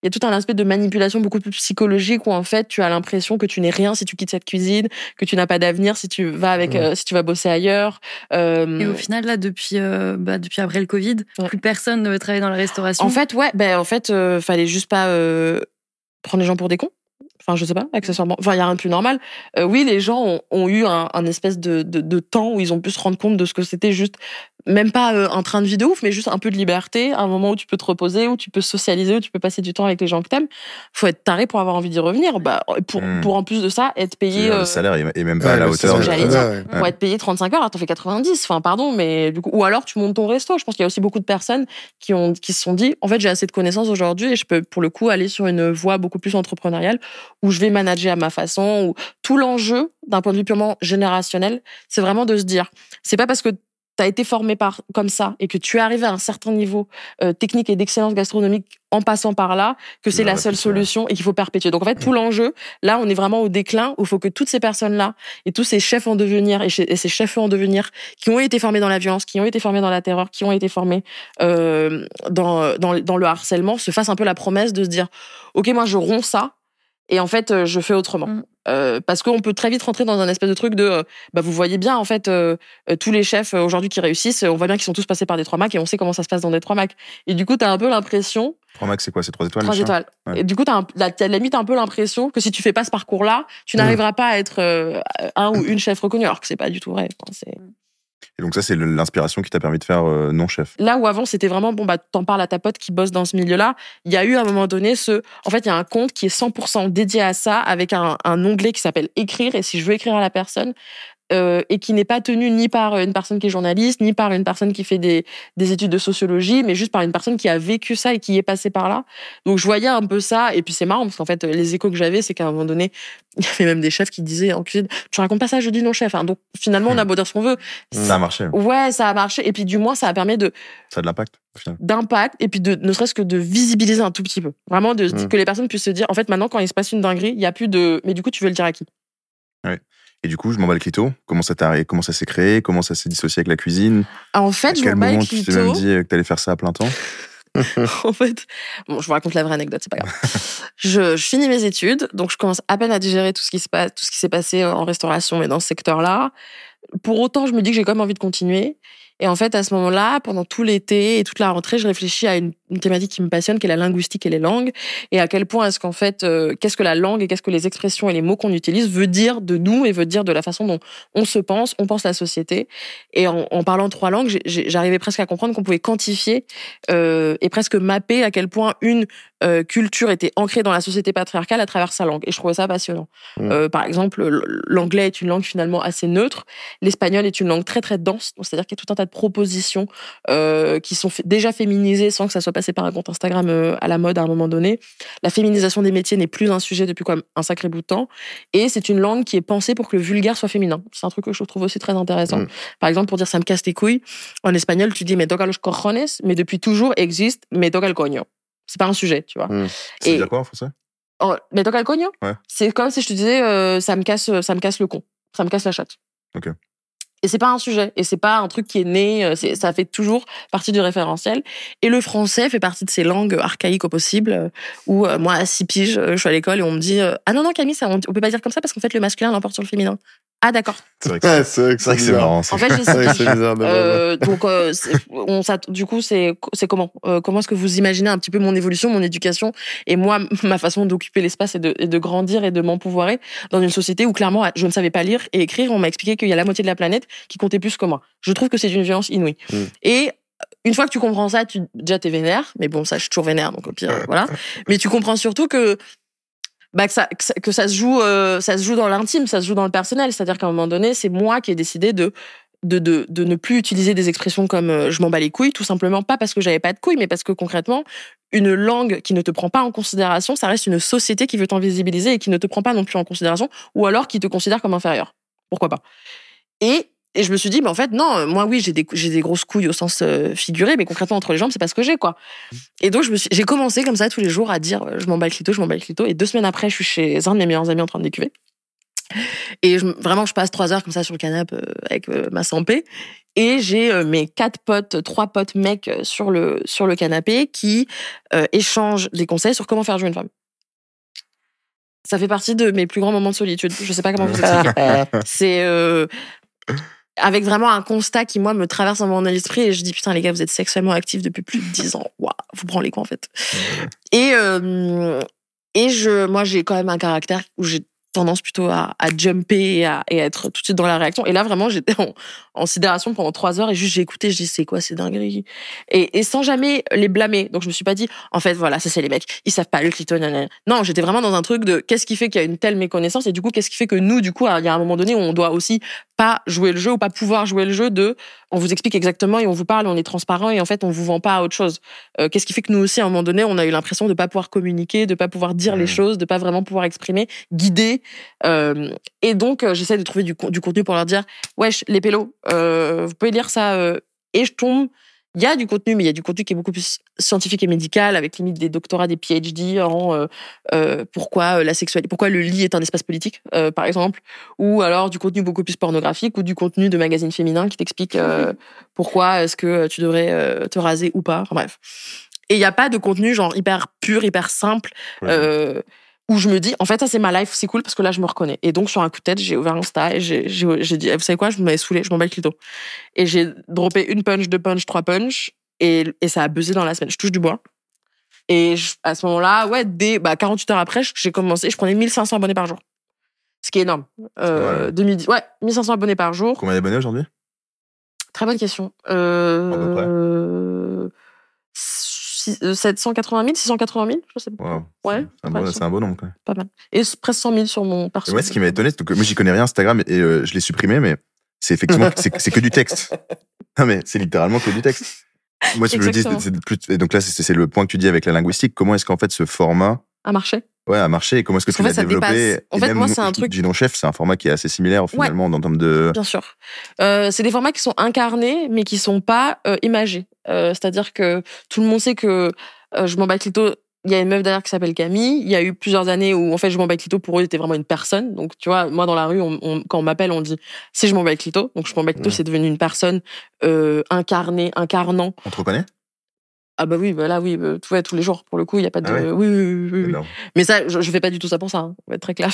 il y a tout un aspect de manipulation beaucoup plus psychologique où en fait, tu as l'impression que tu n'es rien si tu quittes cette cuisine, que tu n'as pas d'avenir si tu vas avec, Ouais. euh, si tu vas bosser ailleurs. Euh, Et au final, là, depuis, euh, bah, depuis après le Covid, Ouais. plus personne ne veut travailler dans la restauration. En fait, ouais, ben en fait, euh, fallait juste pas euh, prendre les gens pour des cons. Enfin, je sais pas, accessoirement. Enfin, il y a rien de plus normal. Euh, oui, les gens ont, ont eu un, un espèce de, de, de temps où ils ont pu se rendre compte de ce que c'était juste, même pas euh, un train de vie de ouf, mais juste un peu de liberté, un moment où tu peux te reposer, où tu peux socialiser, où tu peux passer du temps avec les gens que t'aimes. Faut être taré pour avoir envie d'y revenir. Bah, pour, Hmm. pour en plus de ça, être payé. Le euh, salaire est même pas à la hauteur. salaire, de- J'allais dire. ouais, ouais. pour être payé 35 heures, t'en fais 90. Enfin, pardon, mais du coup, ou alors tu montes ton resto. Je pense qu'il y a aussi beaucoup de personnes qui ont, qui se sont dit, en fait, j'ai assez de connaissances aujourd'hui et je peux, pour le coup, aller sur une voie beaucoup plus entrepreneuriale où je vais manager à ma façon, où tout l'enjeu, d'un point de vue purement générationnel, c'est vraiment de se dire, c'est pas parce que t'as été formé par, comme ça et que tu es arrivé à un certain niveau euh, technique et d'excellence gastronomique en passant par là que c'est la seule réfléchir. solution et qu'il faut perpétuer. Donc en fait, tout l'enjeu, là, on est vraiment au déclin où il faut que toutes ces personnes-là et tous ces chefs en devenir et ces chefs en devenir qui ont été formés dans la violence, qui ont été formés dans la terreur, qui ont été formés euh, dans, dans, dans le harcèlement, se fassent un peu la promesse de se dire, ok, moi je romps ça et en fait euh, je fais autrement. Mm. Euh, parce qu'on peut très vite rentrer dans un espèce de truc de, euh, bah vous voyez bien en fait euh, euh, tous les chefs euh, aujourd'hui qui réussissent, on voit bien qu'ils sont tous passés par des trois Mac et on sait comment ça se passe dans des trois Mac. Et du coup t'as un peu l'impression 3 max, c'est quoi? C'est 3 étoiles Trois le chien étoiles. Ouais. Et du coup, t'as un- la- t'as limite un peu l'impression que si tu fais pas ce parcours-là, tu Mm. n'arriveras pas à être euh, un ou *clears throat* une chef reconnue, alors que c'est pas du tout vrai. Enfin, Et donc ça, c'est l'inspiration qui t'a permis de faire euh, non chef. Là où avant c'était vraiment bon bah t'en parles à ta pote qui bosse dans ce milieu-là, il y a eu à un moment donné ce en fait il y a un compte qui est 100% dédié à ça avec un, un onglet qui s'appelle écrire et si je veux écrire à la personne euh, et qui n'est pas tenu ni par une personne qui est journaliste ni par une personne qui fait des, des études de sociologie mais juste par une personne qui a vécu ça et qui est passée par là. Donc je voyais un peu ça et puis c'est marrant parce qu'en fait les échos que j'avais c'est qu'à un moment donné *laughs* il y avait même des chefs qui disaient en cuisine tu racontes pas ça je dis non chef. Hein. Donc finalement on a beau dire ce qu'on veut. Ça a marché. Ouais, ça a marché. Et puis, du moins, ça a permis de, Ça a de l'impact, d'impact et puis de ne serait-ce que de visibiliser un tout petit peu. Vraiment, de, Mm. que les personnes puissent se dire, en fait, maintenant, quand il se passe une dinguerie, il y a plus de. Mais du coup, tu veux le dire à qui? Et du coup, je m'en bats le clito. Comment ça Comment ça s'est créé? Comment ça s'est dissocié avec la cuisine? En À fait, je quel m'en bats moment les tu t'es même dit que t'allais faire ça à plein temps *laughs* en fait, bon, je vous raconte la vraie anecdote, c'est pas grave. je, je finis mes études, donc je commence à peine à digérer tout ce qui se passe, tout ce qui s'est passé en restauration et dans ce secteur-là. Pour autant, je me dis que j'ai quand même envie de continuer. Et en fait, à ce moment-là, pendant tout l'été et toute la rentrée, je réfléchis à une, une thématique qui me passionne, qui est la linguistique et les langues, et à quel point est-ce qu'en fait, euh, qu'est-ce que la langue et qu'est-ce que les expressions et les mots qu'on utilise veut dire de nous et veut dire de la façon dont on se pense, on pense la société. Et en, en parlant trois langues, j'arrivais presque à comprendre qu'on pouvait quantifier euh, et presque mapper à quel point une euh, culture était ancrée dans la société patriarcale à travers sa langue. Et je trouvais ça passionnant. Mm. Euh, par exemple, l'anglais est une langue finalement assez neutre. L'espagnol est une langue très très dense. C'est-à-dire qu'il y a tout un tas de propositions euh, qui sont déjà féminisées sans que ça soit passé par un compte Instagram euh, à la mode à un moment donné. La féminisation des métiers n'est plus un sujet depuis quand même un sacré bout de temps. Et c'est une langue qui est pensée pour que le vulgaire soit féminin. C'est un truc que je trouve aussi très intéressant. Mm. Par exemple, pour dire ça me casse les couilles, en espagnol, tu dis me toca los cojones, mais depuis toujours existe me toca el coño. C'est pas un sujet, tu vois. Veut dire quoi en français? me toca el coño Ouais. C'est comme si je te disais euh, ça me casse ça me casse le con, ça me casse la chatte. Ok. Et c'est pas un sujet, et c'est pas un truc qui est né, euh, ça fait toujours partie du référentiel. Et le français fait partie de ces langues archaïques au possible, euh, où euh, moi, à 6 piges, je suis à l'école et on me dit Ah non, non, Camille, ça, on, on peut pas dire comme ça parce qu'en fait, le masculin l'emporte sur le féminin. Ah d'accord. C'est vrai que c'est c'est vrai que c'est vrai que c'est bizarre. marrant. ça. En fait, j'ai *laughs* C'est vrai que 6 c'est piges. bizarre. mais bon, Euh, donc, euh, c'est- on du coup, c'est c'est comment? Euh, Comment est-ce que vous imaginez un petit peu mon évolution, mon éducation et moi, *laughs* ma façon d'occuper l'espace et de, et de grandir et de m'empouvoirer dans une société où clairement, je ne savais pas lire et écrire. On m'a expliqué qu'il y a la moitié de la planète qui comptait plus que moi. Je trouve que c'est une violence inouïe. Mm. Et une fois que tu comprends ça, tu déjà t'es vénère, mais bon, ça, je suis toujours vénère, donc au pire, euh, voilà. Mais tu comprends surtout que bah, que, ça, que, ça, se joue, euh, ça se joue dans l'intime, ça se joue dans le personnel. C'est-à-dire qu'à un moment donné, c'est moi qui ai décidé de de, de, de ne plus utiliser des expressions comme euh, je m'en bats les couilles, tout simplement pas parce que j'avais pas de couilles, mais parce que concrètement, une langue qui ne te prend pas en considération, ça reste une société qui veut t'invisibiliser et qui ne te prend pas non plus en considération, ou alors qui te considère comme inférieur. Pourquoi pas? Et et je me suis dit, mais en fait, non, euh, moi, oui, j'ai des, j'ai des grosses couilles au sens euh, figuré, mais concrètement, entre les jambes, c'est pas ce que j'ai, quoi. Et donc, je me suis, j'ai commencé comme ça tous les jours à dire, euh, je m'en bats le clito, je m'en bats le clito. Et deux semaines après, je suis chez un de mes meilleurs amis en train de décuver. Et je, vraiment, je passe trois heures comme ça sur le canapé avec ma sampé. Et j'ai mes quatre potes, trois potes mecs sur le, sur le canapé qui euh, échangent des conseils sur comment faire jouer une femme. Ça fait partie de mes plus grands moments de solitude. Je sais pas comment vous expliquer. *laughs* C'est euh, avec vraiment un constat qui, moi, me traverse dans mon esprit et je dis, putain, les gars, vous êtes sexuellement actifs depuis plus de 10 ans. Waouh, vous prenez quoi, en fait? Et, euh, et je, moi, j'ai quand même un caractère où j'ai tendance plutôt à, à jumper et à, et à être tout de suite dans la réaction. Et là, vraiment, j'étais en, en sidération pendant trois heures et juste j'ai écouté, je dis, c'est quoi, c'est dinguerie. Et, et sans jamais les blâmer. Donc, je me suis pas dit, en fait, voilà, ça, c'est les mecs, ils savent pas le clito, nanana. Non, j'étais vraiment dans un truc de qu'est-ce qui fait qu'il y a une telle méconnaissance et du coup, qu'est-ce qui fait que nous, du coup, il y a un moment donné où on doit aussi pas jouer le jeu ou pas pouvoir jouer le jeu de on vous explique exactement et on vous parle, on est transparent et en fait on vous vend pas à autre chose. Euh, Qu'est-ce qui fait que nous aussi à un moment donné on a eu l'impression de pas pouvoir communiquer, de pas pouvoir dire les Mhm. choses, de pas vraiment pouvoir exprimer, guider. Euh, et donc euh, j'essaie de trouver du contenu pour leur dire wesh les pélos, euh, vous pouvez lire ça euh, et je tombe. Il y a du contenu, mais il y a du contenu qui est beaucoup plus scientifique et médical, avec limite des doctorats, des PhD en euh, euh, pourquoi euh, la sexualité, pourquoi le lit est un espace politique, euh, par exemple, ou alors du contenu beaucoup plus pornographique, ou du contenu de magazine féminin qui t'explique *laughs* pourquoi est-ce que tu devrais te raser ou pas. Enfin, bref. Et il n'y a pas de contenu genre hyper pur, hyper simple, Ouais. Où je me dis, en fait, ça c'est ma life, c'est cool parce que là je me reconnais. Et donc sur un coup de tête, j'ai ouvert Insta et j'ai dit, Eh, vous savez quoi, je m'avais saoulé, je m'en bats le clito. Et j'ai droppé une punch, deux punch, trois punch, et, et ça a buzzé dans la semaine. Je touche du bois. Et je- à ce moment-là, ouais, dès bah, 48 heures après, j'ai commencé, je prenais 1500 abonnés par jour. Ce qui est énorme. Euh, Ouais. 2010, ouais, 1500 abonnés par jour. Combien d'abonnés aujourd'hui? Très bonne question. peu près. Euh... six- euh, 780 000, 680 000, je sais pas. Wow. Ouais, C'est un, ouais, beau, un nombre, quand même. pas mal. Et presque 100 000 sur mon Et perso. moi, ce qui m'a étonné, c'est que moi, j'y connais rien Instagram et euh, je l'ai supprimé, mais c'est effectivement c'est que du texte. *laughs* Non, mais c'est littéralement que du texte. Moi, je me dis, Exactement. c'est plus, et donc là, c'est le point que tu dis avec la linguistique. Comment est-ce qu'en fait ce format À marché. ouais, a marché et comment est-ce que tu l'as développé. En fait, moi, c'est un truc- Ginon Chef, c'est un format qui est assez similaire finalement dans termes de. Bien sûr. Euh, c'est des formats qui sont incarnés, mais qui sont pas euh, imagés. Euh, C'est-à-dire que tout le monde sait que euh, je m'en bats clito. Il y a une meuf derrière qui s'appelle Camille. Il y a eu plusieurs années où en fait je m'en bats clito pour eux était vraiment une personne. Donc tu vois, moi dans la rue, on, on- quand on m'appelle, on dit c'est je m'en bats clito. Donc je m'en bats clito, Ouais. c'est devenu une personne euh, incarnée, incarnant. On te reconnaît? Ah bah oui, bah là oui, bah, tout- ouais, tous les jours pour le coup, il y a pas de. Ah ouais? oui, oui, oui, oui. Mais ça, je, je fais pas du tout ça pour ça. Hein. On va être très clair.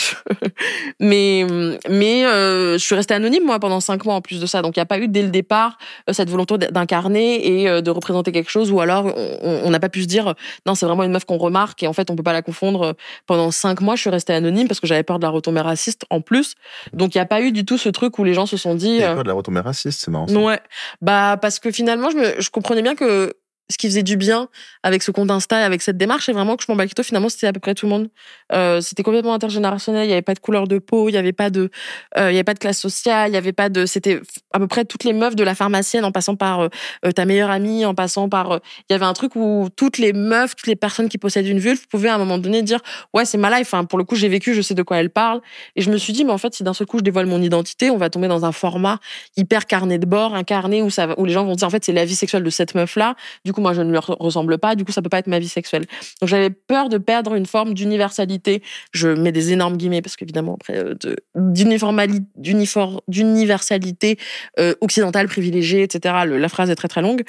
*laughs* mais mais euh, je suis restée anonyme moi pendant cinq mois en plus de ça. Donc il y a pas eu dès le départ euh, cette volonté d'incarner et euh, de représenter quelque chose. Ou alors on- n'a pas pu se dire euh, non c'est vraiment une meuf qu'on remarque et en fait on peut pas la confondre. Pendant cinq mois je suis restée anonyme parce que j'avais peur de la retomber raciste en plus. Donc il y a pas eu du tout ce truc où les gens se sont dit. Euh, peur de la retombée raciste, c'est marrant. ça. Ouais, bah parce que finalement, je, me, je comprenais bien que ce qui faisait du bien avec ce compte Insta et avec cette démarche, c'est vraiment que je m'en balquito, finalement, c'était à peu près tout le monde. Euh, c'était complètement intergénérationnel, il n'y avait pas de couleur de peau, il n'y avait pas de, euh, il y avait pas de classe sociale, il y avait pas de, c'était à peu près toutes les meufs de la pharmacienne en passant par euh, ta meilleure amie, en passant par, il y avait un truc où toutes les meufs, toutes les personnes qui possèdent une vulve pouvaient à un moment donné dire, ouais, c'est ma life, hein. pour le coup, j'ai vécu, je sais de quoi elle parle. Et je me suis dit, mais en fait, si d'un seul coup je dévoile mon identité, on va tomber dans un format hyper carnet de bord, un carnet où, ça, où les gens vont dire en fait c'est la vie sexuelle de cette meuf là. Du coup moi je ne leur ressemble pas. Du coup ça peut pas être ma vie sexuelle. Donc j'avais peur de perdre une forme d'universalité. Je mets des énormes guillemets parce qu'évidemment après euh, d'universalité euh, occidentale privilégiée, etc. La phrase est très très longue.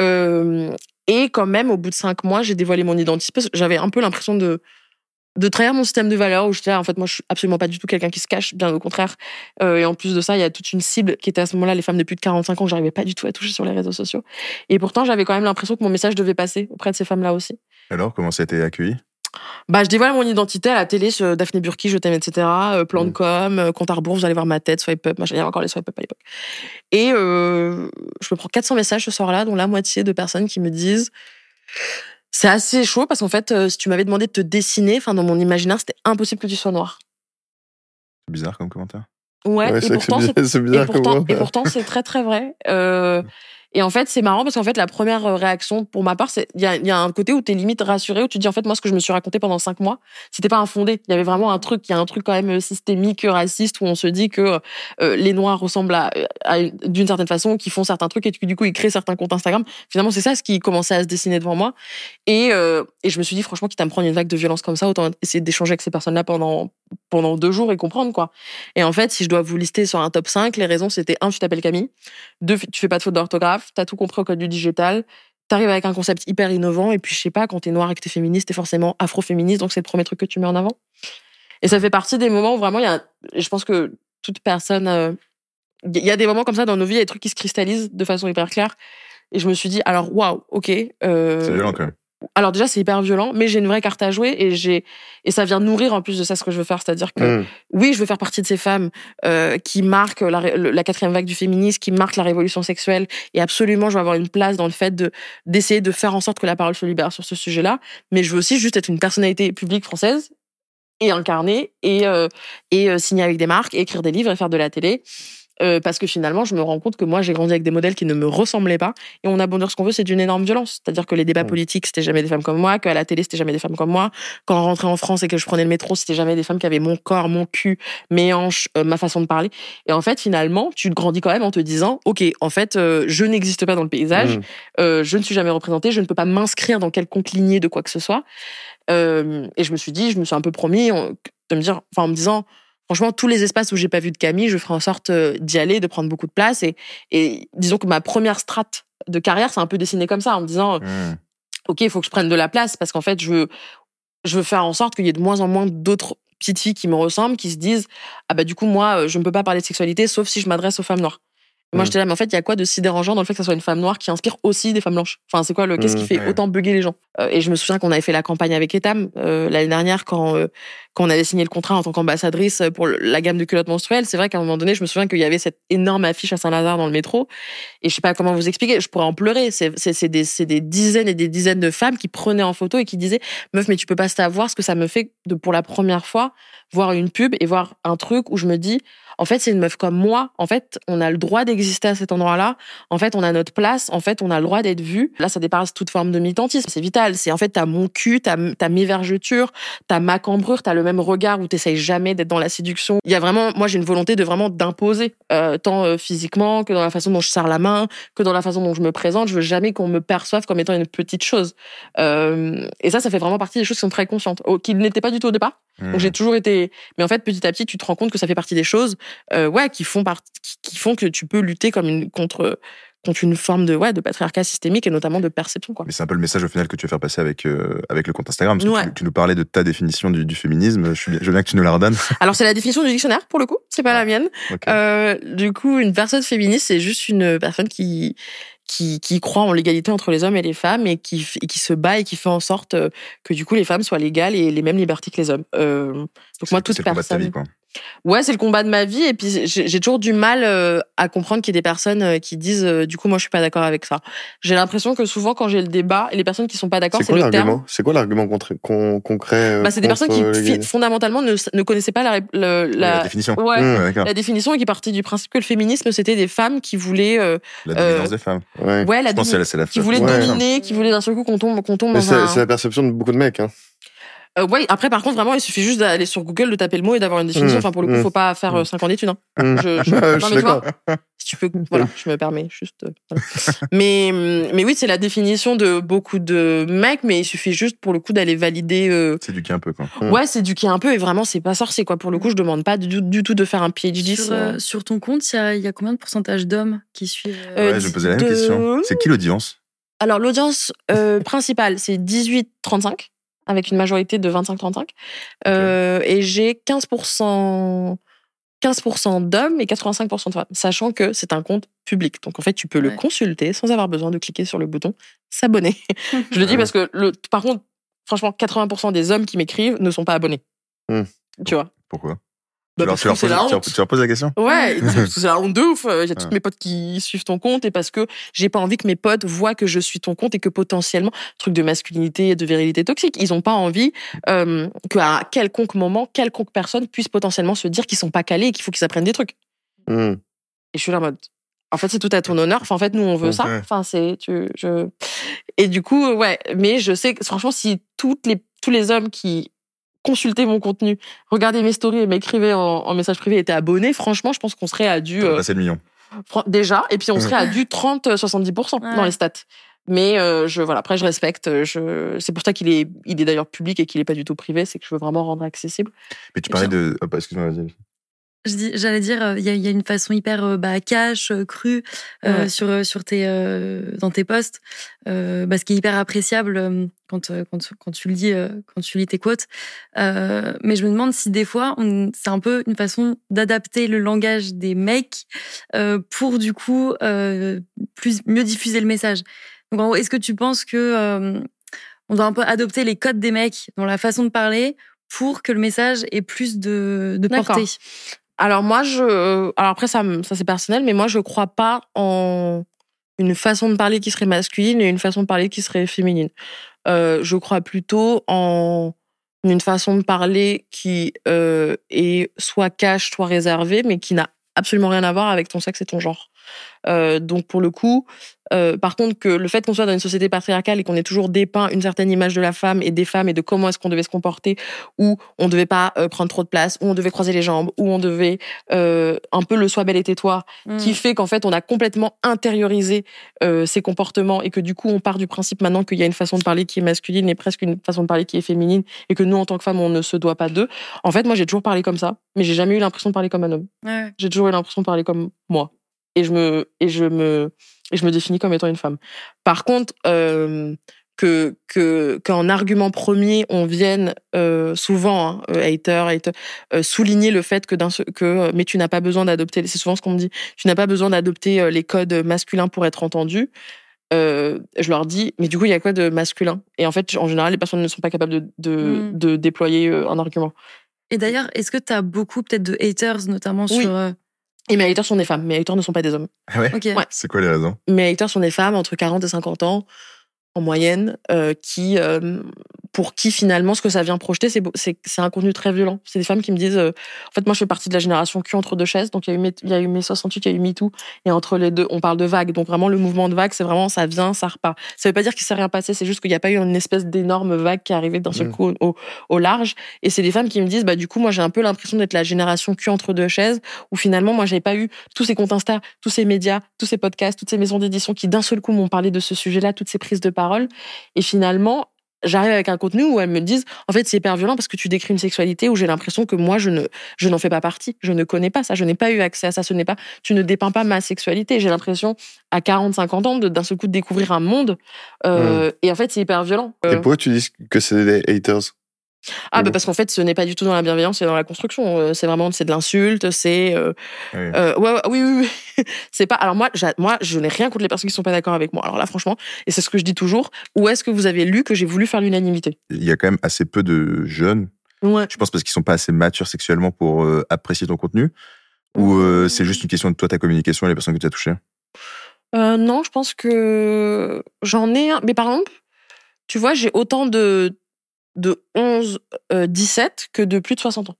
Euh, et quand même au bout de cinq mois j'ai dévoilé mon identité parce que j'avais un peu l'impression de de trahir mon système de valeurs où j'étais là, en fait, moi, je suis absolument pas du tout quelqu'un qui se cache, bien au contraire. Euh, et en plus de ça, il y a toute une cible qui était à ce moment-là les femmes de plus de 45 ans que j'arrivais pas du tout à toucher sur les réseaux sociaux. Et pourtant, j'avais quand même l'impression que mon message devait passer auprès de ces femmes-là aussi. Alors, comment ça a été accueilli? Bah, je dévoile mon identité à la télé, sur Daphné Burki, je t'aime, etc. euh, plan de Mm. com, euh, compte à rebours, vous allez voir ma tête, swipe up, machin. Il y avait encore les swipe up à l'époque. Et euh, je me prends 400 messages ce soir-là, dont la moitié de personnes qui me disent c'est assez chaud parce qu'en fait, euh, si tu m'avais demandé de te dessiner, enfin, dans mon imaginaire, c'était impossible que tu sois noir. C'est bizarre comme commentaire. Ouais, Ouais, et pourtant, *laughs* bizarre, Et bizarre pourtant, moi. et pourtant, c'est très très vrai. Euh, et en fait, c'est marrant parce qu'en fait, la première réaction pour ma part, c'est il y a, un côté où t'es limite rassuré, où tu dis en fait moi ce que je me suis raconté pendant cinq mois, c'était pas infondé. Il y avait vraiment un truc, il y a un truc quand même systémique, raciste, où on se dit que euh, les noirs ressemblent à, à une- d'une certaine façon, qui font certains trucs et que du coup ils créent certains comptes Instagram. Finalement, c'est ça ce qui commençait à se dessiner devant moi. Et, euh, et je me suis dit franchement, quitte à me prendre une vague de violence comme ça, autant essayer d'échanger avec ces personnes-là pendant pendant deux jours et comprendre quoi. Et en fait, si je dois vous lister sur un top 5, les raisons c'était un, tu t'appelles Camille, deux, tu fais pas de faute d'orthographe, t'as tout compris au code du digital, t'arrives avec un concept hyper innovant, et puis je sais pas, quand t'es noir et que t'es féministe, t'es forcément afro-féministe, donc c'est le premier truc que tu mets en avant. Et ça fait partie des moments où vraiment il y a, je pense que toute personne, euh, il y a des moments comme ça dans nos vies, il y a des trucs qui se cristallisent de façon hyper claire. Et je me suis dit, alors waouh, ok. euh, C'est violent quand même. Alors déjà c'est hyper violent, mais j'ai une vraie carte à jouer et j'ai et ça vient nourrir en plus de ça ce que je veux faire, c'est-à-dire que Mmh. oui, je veux faire partie de ces femmes euh, qui marquent la quatrième vague du féminisme, qui marquent la révolution sexuelle, et absolument, je veux avoir une place dans le fait de d'essayer de faire en sorte que la parole se libère sur ce sujet-là. Mais je veux aussi juste être une personnalité publique française et incarner et euh, et euh, signer avec des marques, et écrire des livres et faire de la télé. Euh, parce que finalement, je me rends compte que moi, j'ai grandi avec des modèles qui ne me ressemblaient pas. Et on a beau dire ce qu'on veut, c'est d'une énorme violence. C'est-à-dire que les débats Mm. politiques, c'était jamais des femmes comme moi, qu'à la télé, c'était jamais des femmes comme moi. Quand on rentrait en France et que je prenais le métro, c'était jamais des femmes qui avaient mon corps, mon cul, mes hanches, euh, ma façon de parler. Et en fait, finalement, tu grandis quand même en te disant, OK, en fait, euh, je n'existe pas dans le paysage, euh, je ne suis jamais représentée, je ne peux pas m'inscrire dans quelconque lignée de quoi que ce soit. Et je me suis dit, je me suis un peu promis on- de me dire, enfin, en me disant, franchement, tous les espaces où j'ai pas vu de Camille, je ferai en sorte euh, d'y aller, de prendre beaucoup de place. Et, et disons que ma première strate de carrière, c'est un peu dessiné comme ça, en me disant, Mmh. ok, il faut que je prenne de la place parce qu'en fait, je veux, je veux faire en sorte qu'il y ait de moins en moins d'autres petites filles qui me ressemblent, qui se disent, ah bah du coup, moi, euh, je ne peux pas parler de sexualité sauf si je m'adresse aux femmes noires. Moi, Mm. j'étais là, mais en fait, il y a quoi de si dérangeant dans le fait que ça soit une femme noire qui inspire aussi des femmes blanches? Enfin, c'est quoi le Qu'est-ce qui Mm, fait autant bugger les gens? Euh, Et je me souviens qu'on avait fait la campagne avec Etam euh, l'année dernière quand euh, quand on avait signé le contrat en tant qu'ambassadrice pour la gamme de culottes menstruelles. C'est vrai qu'à un moment donné, je me souviens qu'il y avait cette énorme affiche à Saint-Lazare dans le métro. Et je sais pas comment vous expliquer. Je pourrais en pleurer. C'est c'est c'est des c'est des dizaines et des dizaines de femmes qui prenaient en photo et qui disaient meuf, mais tu peux pas savoir ce que ça me fait de pour la première fois voir une pub et voir un truc où je me dis en fait, c'est une meuf comme moi. En fait, on a le droit d'exister à cet endroit-là. En fait, on a notre place. En fait, on a le droit d'être vu. Là, ça dépasse toute forme de militantisme. C'est vital. C'est en fait, t'as mon cul, t'as mes vergetures, t'as ma cambrure, t'as le même regard où t'essayes jamais d'être dans la séduction. Il y a vraiment, moi, j'ai une volonté de vraiment d'imposer, euh, tant euh, physiquement que dans la façon dont je serre la main, que dans la façon dont je me présente. Je veux jamais qu'on me perçoive comme étant une petite chose. Euh, et ça, ça fait vraiment partie des choses qui sont très conscientes, qui n'étaient pas du tout au départ. Hmm. Donc j'ai toujours été, mais en fait petit à petit tu te rends compte que ça fait partie des choses, euh, ouais, qui font qui, qui font que tu peux lutter comme une contre contre une forme de ouais de patriarcat systémique et notamment de perception quoi. Mais c'est un peu le message au final que tu veux faire passer avec, euh, avec le compte Instagram. Parce que tu, tu nous parlais de ta définition du, du féminisme. Je, suis bien, je veux bien que tu nous la redonnes. *laughs* Alors c'est la définition du dictionnaire pour le coup, c'est pas Ah. la mienne. Euh, du coup une personne féministe c'est juste une personne qui qui, qui croit en l'égalité entre les hommes et les femmes et qui, et qui se bat et qui fait en sorte que du coup les femmes soient légales et les mêmes libertés que les hommes. Euh, donc moi toute c'est le combat de ta personne. vie, quoi. Ouais, c'est le combat de ma vie. Et puis, j'ai toujours du mal euh, à comprendre qu'il y ait des personnes euh, qui disent, euh, du coup, moi, je suis pas d'accord avec ça. J'ai l'impression que souvent, quand j'ai le débat, et les personnes qui sont pas d'accord, C'est le terme? C'est quoi l'argument con- concret Bah, c'est des personnes qui, fondamentalement, ne, ne connaissaient pas la, le- La, la, définition. ouais, Mmh. La définition et qui partait du principe que le féminisme, c'était des femmes qui voulaient, euh, La euh, dominance des femmes. Ouais. ouais, la Je pense que la, qui voulaient Ouais. dominer, qui voulaient d'un seul coup qu'on tombe, qu'on tombe un. c'est la perception de beaucoup de mecs. Hein. Euh, ouais, après, par contre, vraiment, il suffit juste d'aller sur Google, de taper le mot et d'avoir une définition. Mmh, Enfin, pour le coup, mmh. faut pas faire euh, 5 ans d'études. Hein. Mmh. Je, je- *laughs* non, je suis mais tu vois, si tu peux, voilà, je me permets juste. euh, voilà. *laughs* mais, mais oui, c'est la définition de beaucoup de mecs, mais il suffit juste pour le coup d'aller valider. euh, C'est du un peu, quoi. Mm. Ouais, c'est éduquer un peu et vraiment, c'est pas sorcier quoi. Pour le coup, je demande pas du, du tout de faire un PhD. Sur, euh, sur ton compte, il y a, il y a combien de pourcentage d'hommes qui suivent Ouais, je me posais la même de- question. C'est qui l'audience? Alors, l'audience euh, principale, c'est 18-35, avec une majorité de 25-35. Euh, Et j'ai 15%. 15% d'hommes et 85% de femmes, sachant que c'est un compte public. Donc en fait, tu peux le consulter sans avoir besoin de cliquer sur le bouton s'abonner. *laughs* Je le dis parce que, le, par contre, franchement, 80% des hommes qui m'écrivent ne sont pas abonnés. Hmm. Tu vois? Pourquoi? Bah, tu, leur, parce tu, leur poses, la tu leur- honte. tu leur poses la question? Ouais, *laughs* parce que c'est la honte de ouf. Il y a tous mes potes qui suivent ton compte et parce que j'ai pas envie que mes potes voient que je suis ton compte et que potentiellement, truc de masculinité et de virilité toxique, ils ont pas envie euh, qu'à quelconque moment, quelconque personne puisse potentiellement se dire qu'ils sont pas calés et qu'il faut qu'ils apprennent des trucs. Mmh. Et je suis là en mode. En fait, c'est tout à ton honneur. Enfin, en fait, nous, on veut ça. Enfin, c'est, tu, je. Et du coup, ouais. Mais je sais que, franchement, si toutes les, tous les hommes qui consultaient mon contenu, regardaient mes stories et m'écrivaient en, en message privé étaient abonnés, franchement, je pense qu'on serait à du, euh, le million. déjà. Et puis, on serait à du 30-70% dans Ouais. les stats. Mais euh, je voilà après je respecte je c'est pour ça qu'il est il est d'ailleurs public et qu'il est pas du tout privé c'est que je veux vraiment rendre accessible Mais tu parlais de. Oh, excuse-moi, vas-y. J'allais dire, euh, il y, y a une façon hyper euh, bah, cash, euh, crue euh, Ouais. sur sur tes euh, dans tes posts, euh, bah, ce qui est hyper appréciable quand quand quand tu euh, quand tu lis tes quotes. Euh, mais je me demande si des fois, c'est un peu une façon d'adapter le langage des mecs euh, pour du coup euh, plus mieux diffuser le message. Donc, en gros, est-ce que tu penses que euh, on doit un peu adopter les codes des mecs dans la façon de parler pour que le message ait plus de, de portée? Alors moi, je, alors après ça, ça c'est personnel, mais moi je crois pas en une façon de parler qui serait masculine et une façon de parler qui serait féminine. Euh, je crois plutôt en une façon de parler qui euh, est soit cash, soit réservée, mais qui n'a absolument rien à voir avec ton sexe et ton genre. Euh, donc pour le coup, euh, par contre que le fait qu'on soit dans une société patriarcale et qu'on ait toujours dépeint une certaine image de la femme et des femmes et de comment est-ce qu'on devait se comporter, où on devait pas euh, prendre trop de place, où on devait croiser les jambes, où on devait un peu le sois belle et tais-toi, Mm. qui fait qu'en fait on a complètement intériorisé ces comportements et que du coup on part du principe maintenant qu'il y a une façon de parler qui est masculine et presque une façon de parler qui est féminine et que nous en tant que femmes on ne se doit pas d'eux. En fait moi j'ai toujours parlé comme ça, mais j'ai jamais eu l'impression de parler comme un homme. Ouais. J'ai toujours eu l'impression de parler comme moi et je me et je me et je me définis comme étant une femme. Par contre euh, que que qu'en argument premier on vienne euh, souvent hein, euh, hater, hater euh, souligner le fait que d'un que mais tu n'as pas besoin d'adopter c'est souvent ce qu'on me dit tu n'as pas besoin d'adopter les codes masculins pour être entendu euh, je leur dis mais du coup il y a quoi de masculin? Et en fait en général les personnes ne sont pas capables de de, Mm. de déployer un argument Et d'ailleurs, est-ce que tu as beaucoup peut-être de haters, notamment Oui. sur. euh, et mes haters sont des femmes mes haters ne sont pas des hommes Ah. Ouais. C'est quoi les raisons? Mes haters sont des femmes entre 40 et 50 ans en moyenne euh, qui euh, pour qui finalement ce que ça vient projeter c'est un contenu très violent c'est des femmes qui me disent euh, en fait moi je fais partie de la génération cul entre deux chaises donc il y a eu mai- il y a eu mai 68 il y a eu MeToo et entre les deux on parle de vague donc vraiment le mouvement de vague c'est vraiment ça vient ça repart ça veut pas dire qu'il s'est rien passé c'est juste qu'il n'y a pas eu une espèce d'énorme vague qui est arrivée d'un seul Mm. coup au, au large et c'est des femmes qui me disent bah du coup moi j'ai un peu l'impression d'être la génération cul entre deux chaises où finalement moi j'avais pas eu tous ces comptes Insta, tous ces médias, tous ces podcasts, toutes ces maisons d'édition qui d'un seul coup m'ont parlé de ce sujet-là, toutes ces prises de parole. Et finalement, j'arrive avec un contenu où elles me disent, en fait, c'est hyper violent parce que tu décris une sexualité où j'ai l'impression que moi, je ne, je n'en fais pas partie. Je ne connais pas ça. Je n'ai pas eu accès à ça. Ce n'est pas, tu ne dépeins pas ma sexualité. J'ai l'impression, à 40, 50 ans, d'un seul coup de découvrir un monde. Euh, Et en fait, c'est hyper violent. Et Euh, pourquoi tu dis que c'est des haters? Ah, bah parce qu'en fait, ce n'est pas du tout dans la bienveillance, c'est dans la construction. Euh, C'est vraiment, c'est de l'insulte, c'est. euh, Oui. euh, ouais, ouais, oui, oui, oui. *laughs* c'est pas. Alors moi, moi, je n'ai rien contre les personnes qui sont pas d'accord avec moi. Alors là, franchement, et c'est ce que je dis toujours. Où est-ce que vous avez lu que j'ai voulu faire l'unanimité? Il y a quand même assez peu de jeunes, Ouais. je pense parce qu'ils sont pas assez matures sexuellement pour euh, apprécier ton contenu, ou c'est juste une question de toi, ta communication et les personnes que tu as touchées? Non, je pense que j'en ai un. Mais par exemple, tu vois, j'ai autant de de 11, euh, 17 que de plus de 60 ans.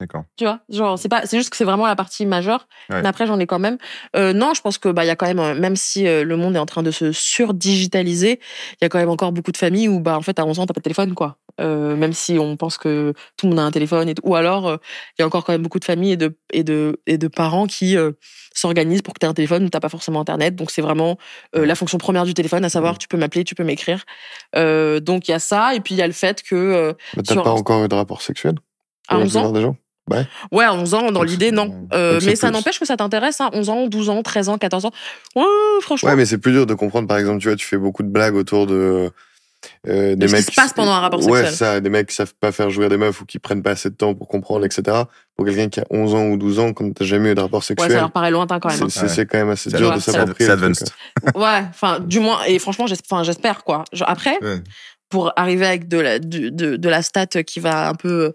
D'accord. Tu vois, genre c'est pas, c'est juste que c'est vraiment la partie majeure. Ouais. Mais après j'en ai quand même. Euh, non, je pense que bah il y a quand même, euh, même si euh, le monde est en train de se surdigitaliser, il y a quand même encore beaucoup de familles où bah en fait à 11 ans t'as pas de téléphone quoi. Euh, même si on pense que tout le monde a un téléphone et ou alors il y a encore quand même beaucoup de familles et de et de et de parents qui s'organisent pour que tu aies un téléphone où t'as pas forcément internet. Donc c'est vraiment la fonction première du téléphone, à savoir tu peux m'appeler, tu peux m'écrire. Donc il y a ça et puis il y a le fait que Mais T'as Sur pas encore eu de rapport sexuel à pour la 11 ans, Ouais, à 11 ans, dans l'idée, non. Euh, mais ça n'empêche que ça t'intéresse, hein. 11 ans, 12 ans, 13 ans, 14 ans. Ouais, franchement. Ouais, mais c'est plus dur de comprendre. Par exemple, tu vois, tu fais beaucoup de blagues autour de euh, des ce qui mecs se passe pendant un rapport Ouais, sexuel. c'est ça, des mecs qui savent pas faire jouer des meufs ou qui prennent pas assez de temps pour comprendre, etc. Pour quelqu'un qui a 11 ans ou 12 ans, quand t'as jamais eu de rapport ouais, sexuel, ça leur paraît lointain quand même. c'est hein. c'est- Ouais. quand même assez dur ouais, de s'approprier. c'est advanced. Ouais, enfin, du moins, et franchement, j'espère, quoi. Après, Ouais. pour arriver avec de la, de, de la stat qui va un peu.